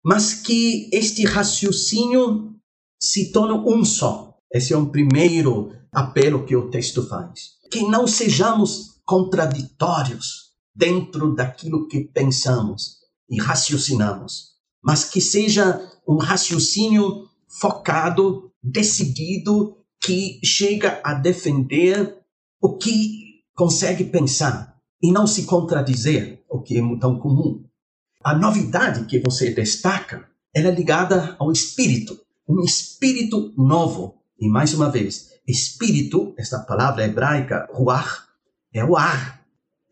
mas que este raciocínio se torne um só. Esse é um primeiro apelo que o texto faz. Que não sejamos contraditórios, dentro daquilo que pensamos e raciocinamos, mas que seja um raciocínio focado, decidido, que chega a defender o que consegue pensar e não se contradizer, o que é tão comum. A novidade que você destaca ela é ligada ao espírito, um espírito novo. E mais uma vez, espírito, esta palavra hebraica, ruach, é o ar,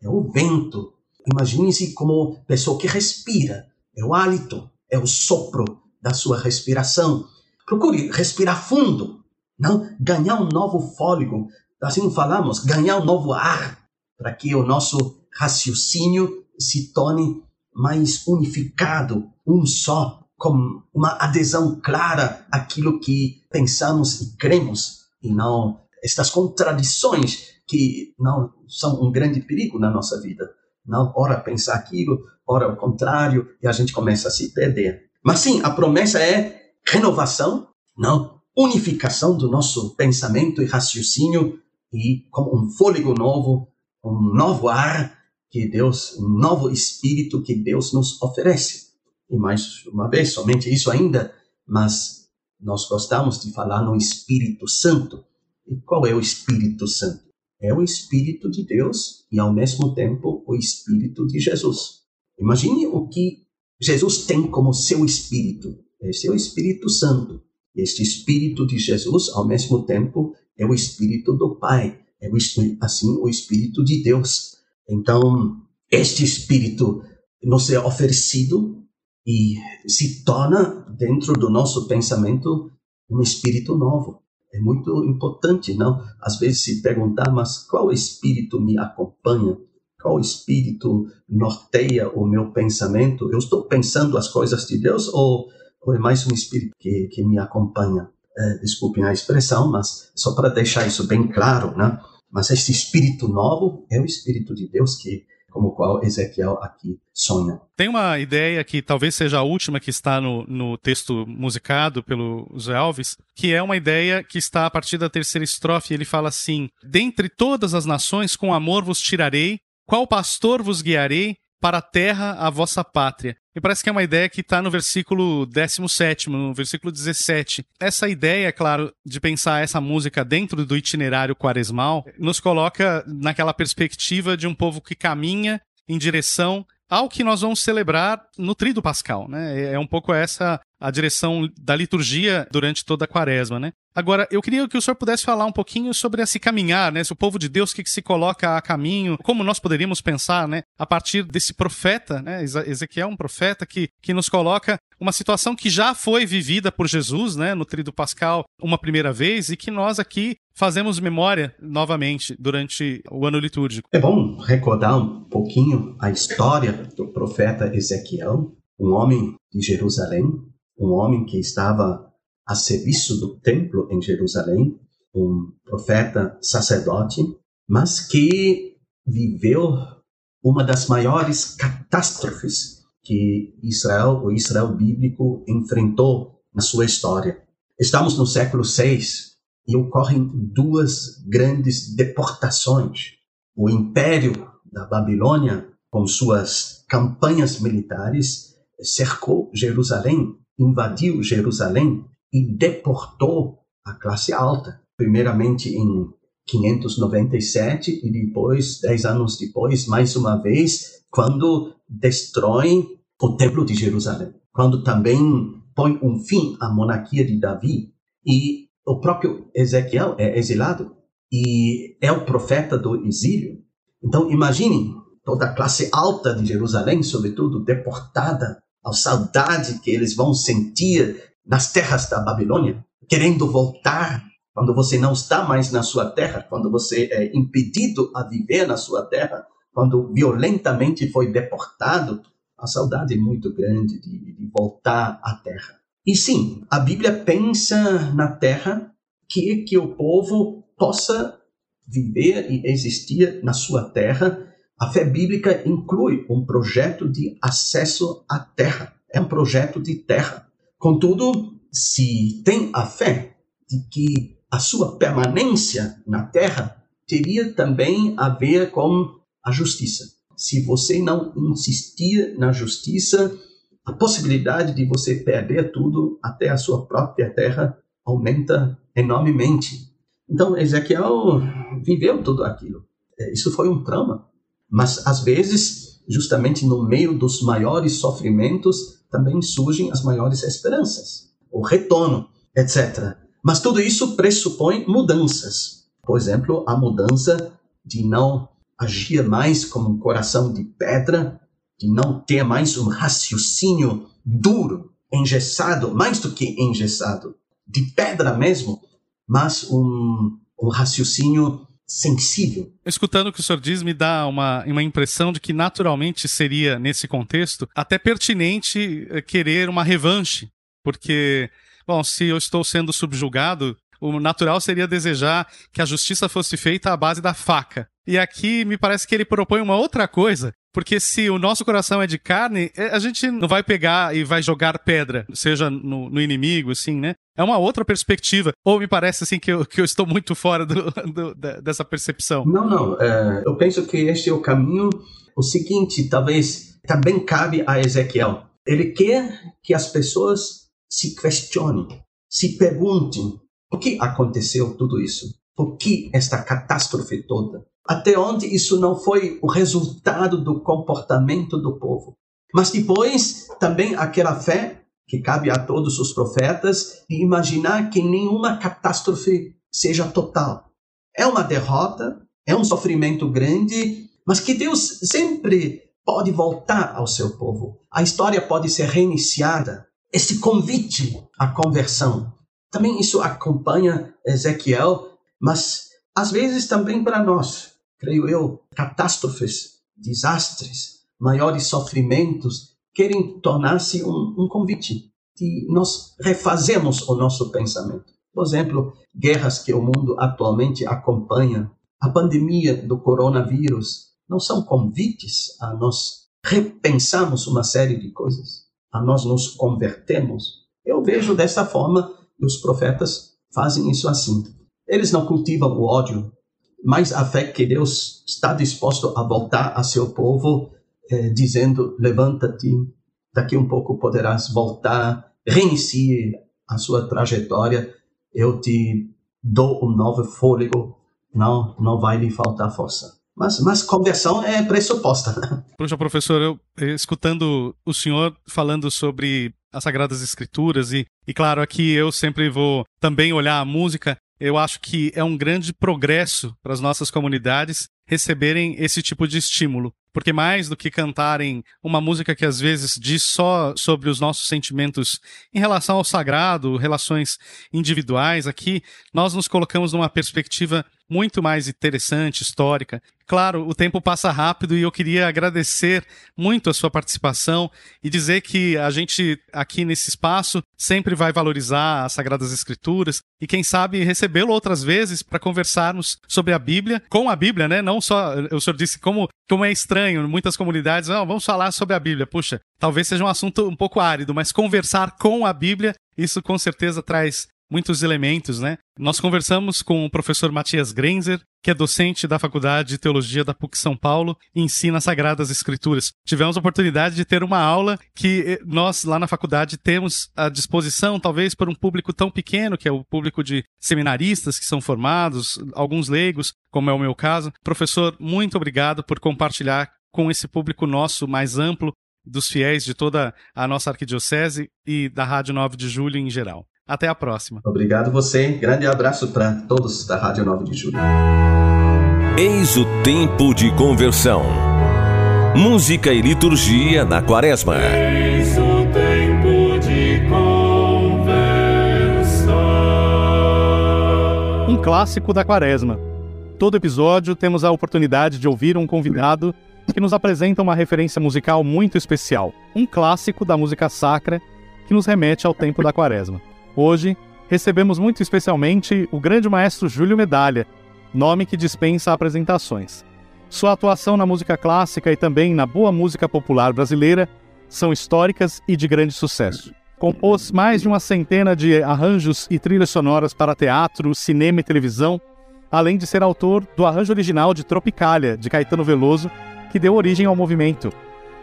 é o vento. Imagine-se como pessoa que respira, é o hálito, é o sopro da sua respiração. Procure respirar fundo, não ganhar um novo fôlego, assim falamos, ganhar um novo ar, para que o nosso raciocínio se torne mais unificado, um só, com uma adesão clara àquilo que pensamos e cremos, e não estas contradições que não são um grande perigo na nossa vida. Não, ora pensar aquilo, ora o contrário, e a gente começa a se perder. Mas sim, a promessa é renovação, não, unificação do nosso pensamento e raciocínio e com um fôlego novo, um novo ar que Deus, um novo espírito que Deus nos oferece. E mais uma vez, somente isso ainda, mas nós gostamos de falar no Espírito Santo. E qual é o Espírito Santo? é o Espírito de Deus e, ao mesmo tempo, o Espírito de Jesus. Imagine o que Jesus tem como seu Espírito. É seu Espírito Santo. Este Espírito de Jesus, ao mesmo tempo, é o Espírito do Pai. É o, assim o Espírito de Deus. Então, este Espírito nos é oferecido e se torna, dentro do nosso pensamento, um Espírito novo é muito importante, não? Às vezes se perguntar, mas qual espírito me acompanha? Qual espírito norteia o meu pensamento? Eu estou pensando as coisas de Deus ou, ou é mais um espírito que, que me acompanha? É, desculpem a expressão, mas só para deixar isso bem claro, né? Mas este espírito novo é o espírito de Deus que como qual Ezequiel aqui sonha. Tem uma ideia que talvez seja a última que está no, no texto musicado pelo Zé Alves, que é uma ideia que está a partir da terceira estrofe. Ele fala assim: Dentre todas as nações, com amor vos tirarei, qual pastor vos guiarei? para a terra, a vossa pátria. E parece que é uma ideia que está no versículo 17, no versículo 17. Essa ideia, claro, de pensar essa música dentro do itinerário quaresmal, nos coloca naquela perspectiva de um povo que caminha em direção ao que nós vamos celebrar no Tríduo Pascal, né? É um pouco essa a direção da liturgia durante toda a quaresma, né? Agora, eu queria que o senhor pudesse falar um pouquinho sobre esse caminhar, né? Se o povo de Deus que, se coloca a caminho, como nós poderíamos pensar, né? A partir desse profeta, né? Ezequiel é um profeta que, que nos coloca uma situação que já foi vivida por Jesus, né? No Trido Pascal, uma primeira vez, e que nós aqui fazemos memória novamente durante o ano litúrgico. É bom recordar um pouquinho a história do profeta Ezequiel, um homem de Jerusalém, um homem que estava a serviço do templo em Jerusalém, um profeta sacerdote, mas que viveu uma das maiores catástrofes que Israel, o Israel bíblico, enfrentou na sua história. Estamos no século VI e ocorrem duas grandes deportações. O Império da Babilônia, com suas campanhas militares, cercou Jerusalém, invadiu Jerusalém e deportou a classe alta, primeiramente em 597 e depois, dez anos depois, mais uma vez, quando destrói o Templo de Jerusalém, quando também põe um fim à monarquia de Davi e o próprio Ezequiel é exilado e é o profeta do exílio. Então imaginem toda a classe alta de Jerusalém, sobretudo deportada, a saudade que eles vão sentir nas terras da Babilônia, querendo voltar quando você não está mais na sua terra, quando você é impedido a viver na sua terra, quando violentamente foi deportado, a saudade é muito grande de, de voltar à terra. E sim, a Bíblia pensa na terra que que o povo possa viver e existir na sua terra. A fé bíblica inclui um projeto de acesso à terra. É um projeto de terra. Contudo, se tem a fé de que a sua permanência na terra teria também a ver com a justiça. Se você não insistir na justiça, a possibilidade de você perder tudo, até a sua própria terra, aumenta enormemente. Então, Ezequiel viveu tudo aquilo. É, isso foi um trauma. Mas, às vezes, justamente no meio dos maiores sofrimentos, também surgem as maiores esperanças, o retorno, etc. Mas tudo isso pressupõe mudanças. Por exemplo, a mudança de não agir mais como um coração de pedra, de não ter mais um raciocínio duro, engessado, mais do que engessado, de pedra mesmo, mas um, um raciocínio sensível. Escutando o que o senhor diz, me dá uma, uma impressão de que naturalmente seria, nesse contexto, até pertinente eh, querer uma revanche. Porque, bom, se eu estou sendo subjugado, o natural seria desejar que a justiça fosse feita à base da faca. E aqui me parece que ele propõe uma outra coisa, porque se o nosso coração é de carne, é, a gente não vai pegar e vai jogar pedra, seja no, no inimigo, assim, né? É uma outra perspectiva. Ou me parece assim que eu, que eu estou muito fora do, do, dessa percepção? Não, não. É, eu penso que este é o caminho. O seguinte, talvez também cabe a Ezequiel. Ele quer que as pessoas se questionem, se perguntem por que aconteceu tudo isso? Por que esta catástrofe toda? Até onde isso não foi o resultado do comportamento do povo? Mas depois também aquela fé que cabe a todos os profetas de imaginar que nenhuma catástrofe seja total. É uma derrota, é um sofrimento grande, mas que Deus sempre pode voltar ao seu povo. A história pode ser reiniciada. Esse convite à conversão também isso acompanha Ezequiel, mas às vezes também para nós, creio eu, catástrofes, desastres, maiores sofrimentos querem tornar-se um, um convite de nós refazermos o nosso pensamento. Por exemplo, guerras que o mundo atualmente acompanha, a pandemia do coronavírus, não são convites a nós repensarmos uma série de coisas, a nós nos convertermos. Eu vejo dessa forma e os profetas fazem isso assim. Eles não cultivam o ódio, mas a fé que Deus está disposto a voltar a seu povo, eh, dizendo: levanta-te, daqui um pouco poderás voltar, reinicie a sua trajetória, eu te dou um novo fôlego, não, não vai lhe faltar força. Mas, mas conversão é pressuposta. Né? Puxa, professor, eu escutando o senhor falando sobre as Sagradas Escrituras e, e claro, aqui eu sempre vou também olhar a música. Eu acho que é um grande progresso para as nossas comunidades receberem esse tipo de estímulo. Porque mais do que cantarem uma música que às vezes diz só sobre os nossos sentimentos em relação ao sagrado, relações individuais, aqui nós nos colocamos numa perspectiva muito mais interessante, histórica. Claro, o tempo passa rápido e eu queria agradecer muito a sua participação e dizer que a gente aqui nesse espaço sempre vai valorizar as Sagradas Escrituras e quem sabe recebê-lo outras vezes para conversarmos sobre a Bíblia, com a Bíblia, né? Não só, o senhor disse como, como é estranho, muitas comunidades, não, vamos falar sobre a Bíblia. Puxa, talvez seja um assunto um pouco árido, mas conversar com a Bíblia, isso com certeza traz muitos elementos, né? Nós conversamos com o professor Matias Grenzer, que é docente da Faculdade de Teologia da PUC São Paulo e ensina Sagradas Escrituras. Tivemos a oportunidade de ter uma aula que eh, nós lá na faculdade temos à disposição, talvez para um público tão pequeno, que é o público de seminaristas que são formados, alguns leigos, como é o meu caso. Professor, muito obrigado por compartilhar com esse público nosso mais amplo dos fiéis de toda a nossa arquidiocese e da Rádio 9 de Julho em geral. Até a próxima. Obrigado você. Grande abraço para todos da Rádio 9 de Julho. Eis o tempo de conversão. Música e liturgia na quaresma. Eis o tempo de conversão. Um clássico da quaresma. Todo episódio temos a oportunidade de ouvir um convidado que nos apresenta uma referência musical muito especial. Um clássico da música sacra que nos remete ao tempo da quaresma. Hoje, recebemos muito especialmente o grande maestro Júlio Medalha, nome que dispensa apresentações. Sua atuação na música clássica e também na boa música popular brasileira são históricas e de grande sucesso. Compôs mais de uma centena de arranjos e trilhas sonoras para teatro, cinema e televisão, além de ser autor do arranjo original de Tropicália, de Caetano Veloso, que deu origem ao movimento.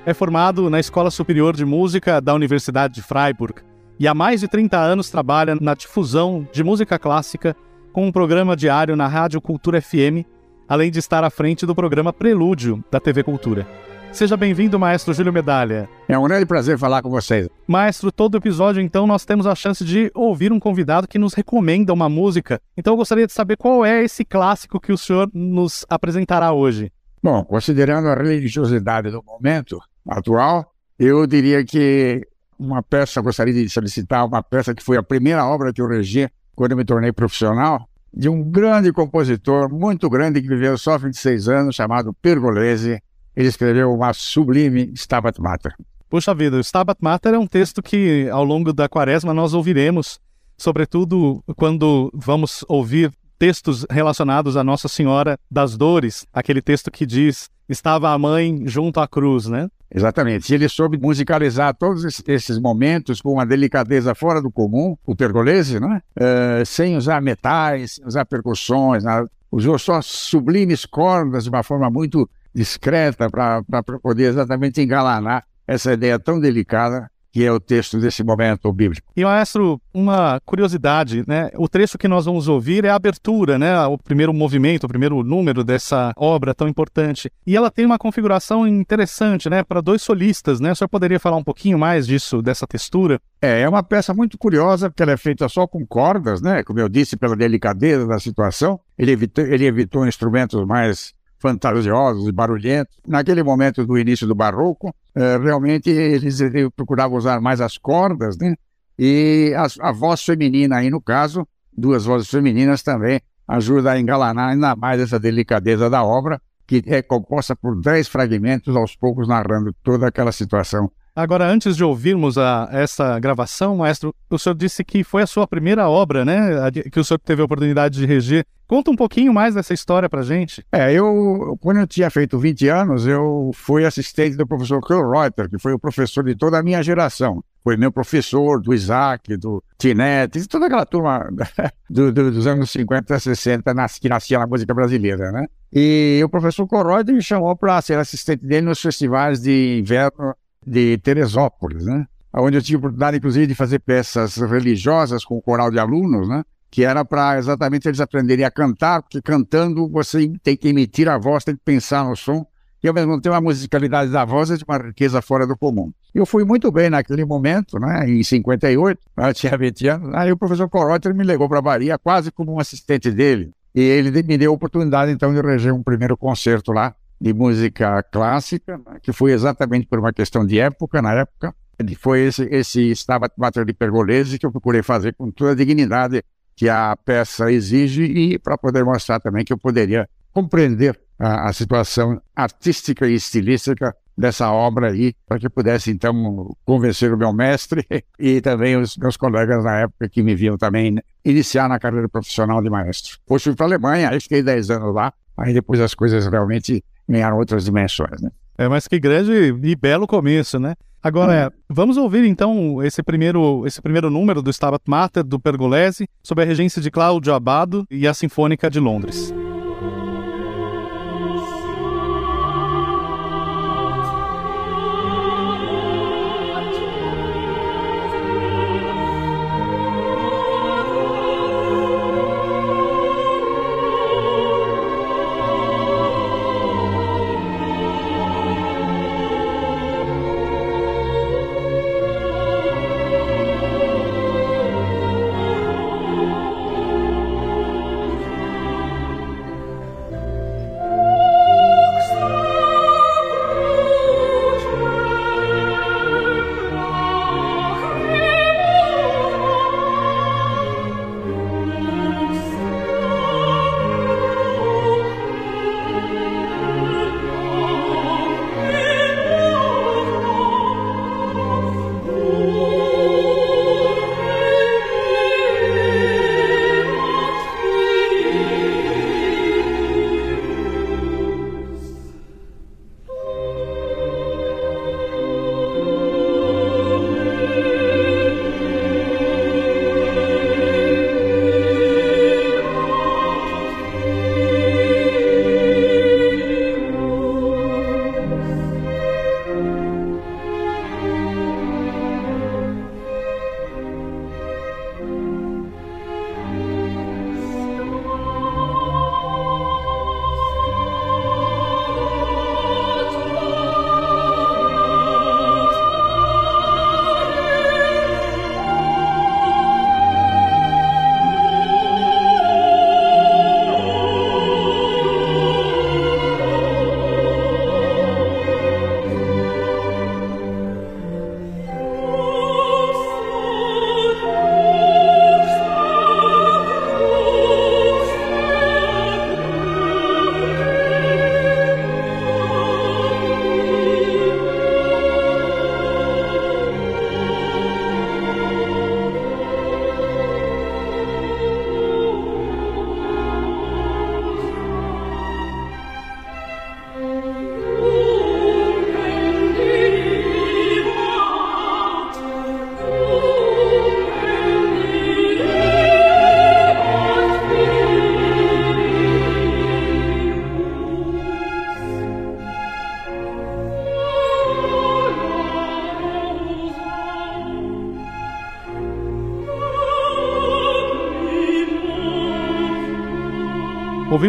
É formado na Escola Superior de Música da Universidade de Freiburg e há mais de 30 anos trabalha na difusão de música clássica com um programa diário na Rádio Cultura FM, além de estar à frente do programa Prelúdio da TV Cultura. Seja bem-vindo, maestro Júlio Medalha. É um grande prazer falar com vocês. Maestro, todo episódio, então, nós temos a chance de ouvir um convidado que nos recomenda uma música. Então, eu gostaria de saber qual é esse clássico que o senhor nos apresentará hoje. Bom, considerando a religiosidade do momento atual, eu diria que uma peça, gostaria de solicitar uma peça que foi a primeira obra que eu regi quando eu me tornei profissional, de um grande compositor, muito grande, que viveu só 26 anos, chamado Pergolesi. Ele escreveu uma sublime Stabat Mater. Puxa vida, o Stabat Mater é um texto que ao longo da quaresma nós ouviremos, sobretudo quando vamos ouvir textos relacionados a Nossa Senhora das Dores, aquele texto que diz: estava a mãe junto à cruz, né? Exatamente. Ele soube musicalizar todos esses momentos com uma delicadeza fora do comum, o Pergolese, né? Uh, sem usar metais, sem usar percussões, usou só sublimes cordas de uma forma muito discreta para poder exatamente engalanar essa ideia tão delicada que é o texto desse momento bíblico. E, maestro, uma curiosidade, né? O trecho que nós vamos ouvir é a abertura, né? O primeiro movimento, o primeiro número dessa obra tão importante. E ela tem uma configuração interessante, né? Para dois solistas, né? O senhor poderia falar um pouquinho mais disso, dessa textura? É, é uma peça muito curiosa, porque ela é feita só com cordas, né? Como eu disse, pela delicadeza da situação. Ele evitou, ele evitou instrumentos mais fantasiosos e barulhentos. Naquele momento do início do barroco, eh, realmente eles procuravam usar mais as cordas, né? E a, a, voz feminina aí, no caso, duas vozes femininas também, ajuda a engalanar ainda mais essa delicadeza da obra, que é composta por dez fragmentos, aos poucos narrando toda aquela situação Agora, antes de ouvirmos a, essa gravação, maestro, o senhor disse que foi a sua primeira obra, né? Que o senhor teve a oportunidade de reger. Conta um pouquinho mais dessa história pra gente. É, eu, quando eu tinha feito 20 anos, eu fui assistente do professor Karl Reuter, que foi o professor de toda a minha geração. Foi meu professor do Isaac, do Tinete, de toda aquela turma <laughs> do, do, dos anos 50, 60, nas, que nascia na música brasileira, né? E o professor Reuter me chamou para ser assistente dele nos festivais de inverno de Teresópolis, né? Onde eu tive a oportunidade, inclusive, de fazer peças religiosas com o coral de alunos, né? que era para exatamente eles aprenderem a cantar, porque cantando você tem que emitir a voz, tem que pensar no som, e ao mesmo tempo a musicalidade da voz é de uma riqueza fora do comum. Eu fui muito bem naquele momento, né, em 58, eu tinha 20 anos, aí o professor Corotter me levou para a Bahia quase como um assistente dele, e ele me deu a oportunidade então de reger um primeiro concerto lá de música clássica, né, que foi exatamente por uma questão de época, na época, foi esse, esse Stabat Mater de Pergolesi que eu procurei fazer com toda a dignidade que a peça exige e para poder mostrar também que eu poderia compreender a, a, situação artística e estilística dessa obra aí, para que pudesse então convencer o meu mestre <laughs> e também os meus colegas na época que me viam também iniciar na carreira profissional de maestro. Depois fui para a Alemanha, aí fiquei 10 anos lá, aí depois as coisas realmente ganharam outras dimensões, né? É, mas que grande e belo começo, né? Agora, hum. vamos ouvir então esse primeiro, esse primeiro número do Stabat Mater do Pergolesi, sob a regência de Cláudio Abado e a Sinfônica de Londres.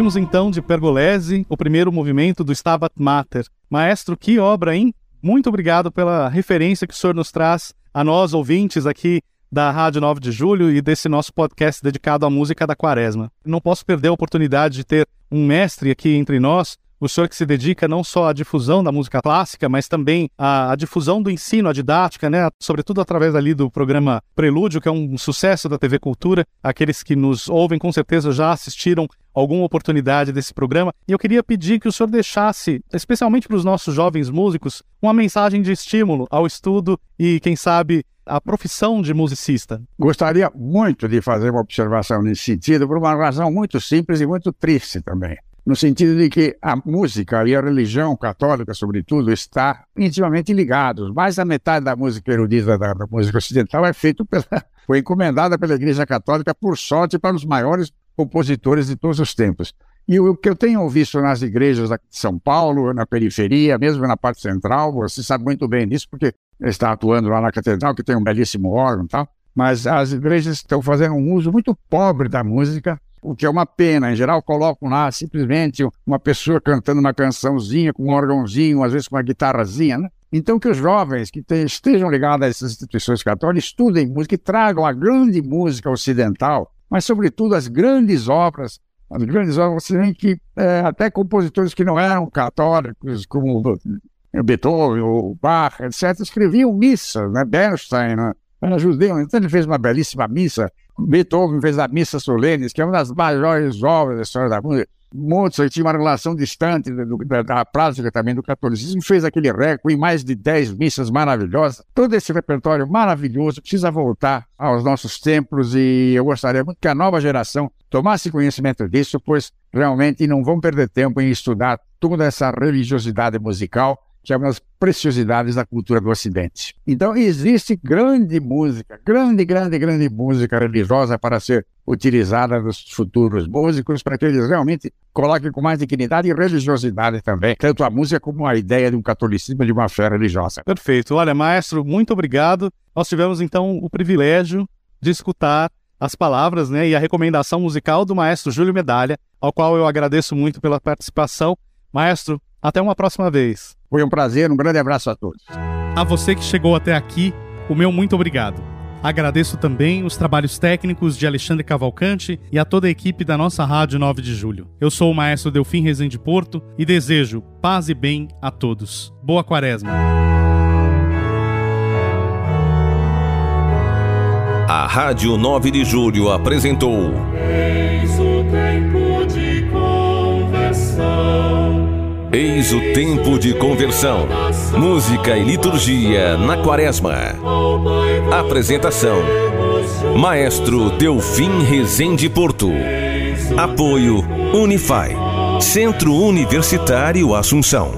Ouvimos então de Pergolesi o primeiro movimento do Stabat Mater. Maestro, que obra, hein? Muito obrigado pela referência que o senhor nos traz a nós, ouvintes aqui da Rádio 9 de Julho e desse nosso podcast dedicado à música da Quaresma. Não posso perder a oportunidade de ter um mestre aqui entre nós, o senhor que se dedica não só à difusão da música clássica, mas também à, à, difusão do ensino, à didática, né? Sobretudo através ali do programa Prelúdio, que é um sucesso da TV Cultura. Aqueles que nos ouvem com certeza já assistiram alguma oportunidade desse programa. E eu queria pedir que o senhor deixasse, especialmente para os nossos jovens músicos, uma mensagem de estímulo ao estudo e, quem sabe, a profissão de musicista. Gostaria muito de fazer uma observação nesse sentido, por uma razão muito simples e muito triste também no sentido de que a música e a religião católica, sobretudo, está intimamente ligados. Mais da metade da música erudita da, da música ocidental é feita pela, <laughs> foi encomendada pela Igreja Católica por sorte para os maiores compositores de todos os tempos. E o que eu tenho visto nas igrejas de São Paulo, na periferia, mesmo na parte central, você sabe muito bem disso, porque está atuando lá na catedral, que tem um belíssimo órgão e tal. mas as igrejas estão fazendo um uso muito pobre da música, o que é uma pena. Em geral, colocam lá simplesmente uma pessoa cantando uma cançãozinha com um órgãozinho, às vezes com uma guitarrazinha, né? Então, que os jovens que te, estejam ligados a essas instituições católicas estudem música e tragam a grande música ocidental, mas, sobretudo, as grandes obras. As grandes obras, você vê que é, até compositores que não eram católicos, como Beethoven, ou Bach, etc., escreviam missas, né? Bernstein né? era judeu, então ele fez uma belíssima missa. Beethoven fez a Missa Solenes, que é uma das maiores obras da história da música. Mozart tinha uma relação distante da, da, prática também do catolicismo, fez aquele recorde em mais de 10 missas maravilhosas. Todo esse repertório maravilhoso precisa voltar aos nossos templos e eu gostaria muito que a nova geração tomasse conhecimento disso, pois realmente não vão perder tempo em estudar toda essa religiosidade musical que é uma das preciosidades da cultura do Ocidente. Então, existe grande música, grande, grande, grande música religiosa para ser utilizada nos futuros músicos, para que eles realmente coloquem com mais dignidade e religiosidade também, tanto a música como a ideia de um catolicismo, de uma fé religiosa. Perfeito. Olha, maestro, muito obrigado. Nós tivemos, então, o privilégio de escutar as palavras né, e a recomendação musical do maestro Júlio Medalha, ao qual eu agradeço muito pela participação. Maestro, até uma próxima vez. Foi um prazer, um grande abraço a todos. A você que chegou até aqui, o meu muito obrigado. Agradeço também os trabalhos técnicos de Alexandre Cavalcante e a toda a equipe da nossa Rádio 9 de Julho. Eu sou o maestro Delfim Rezende Porto e desejo paz e bem a todos. Boa quaresma. A Rádio 9 de Julho apresentou. Eis o tempo Eis o tempo de conversão. Música e liturgia na quaresma. Apresentação: Maestro Delfim Rezende Porto. Apoio Unify. Centro Universitário Assunção.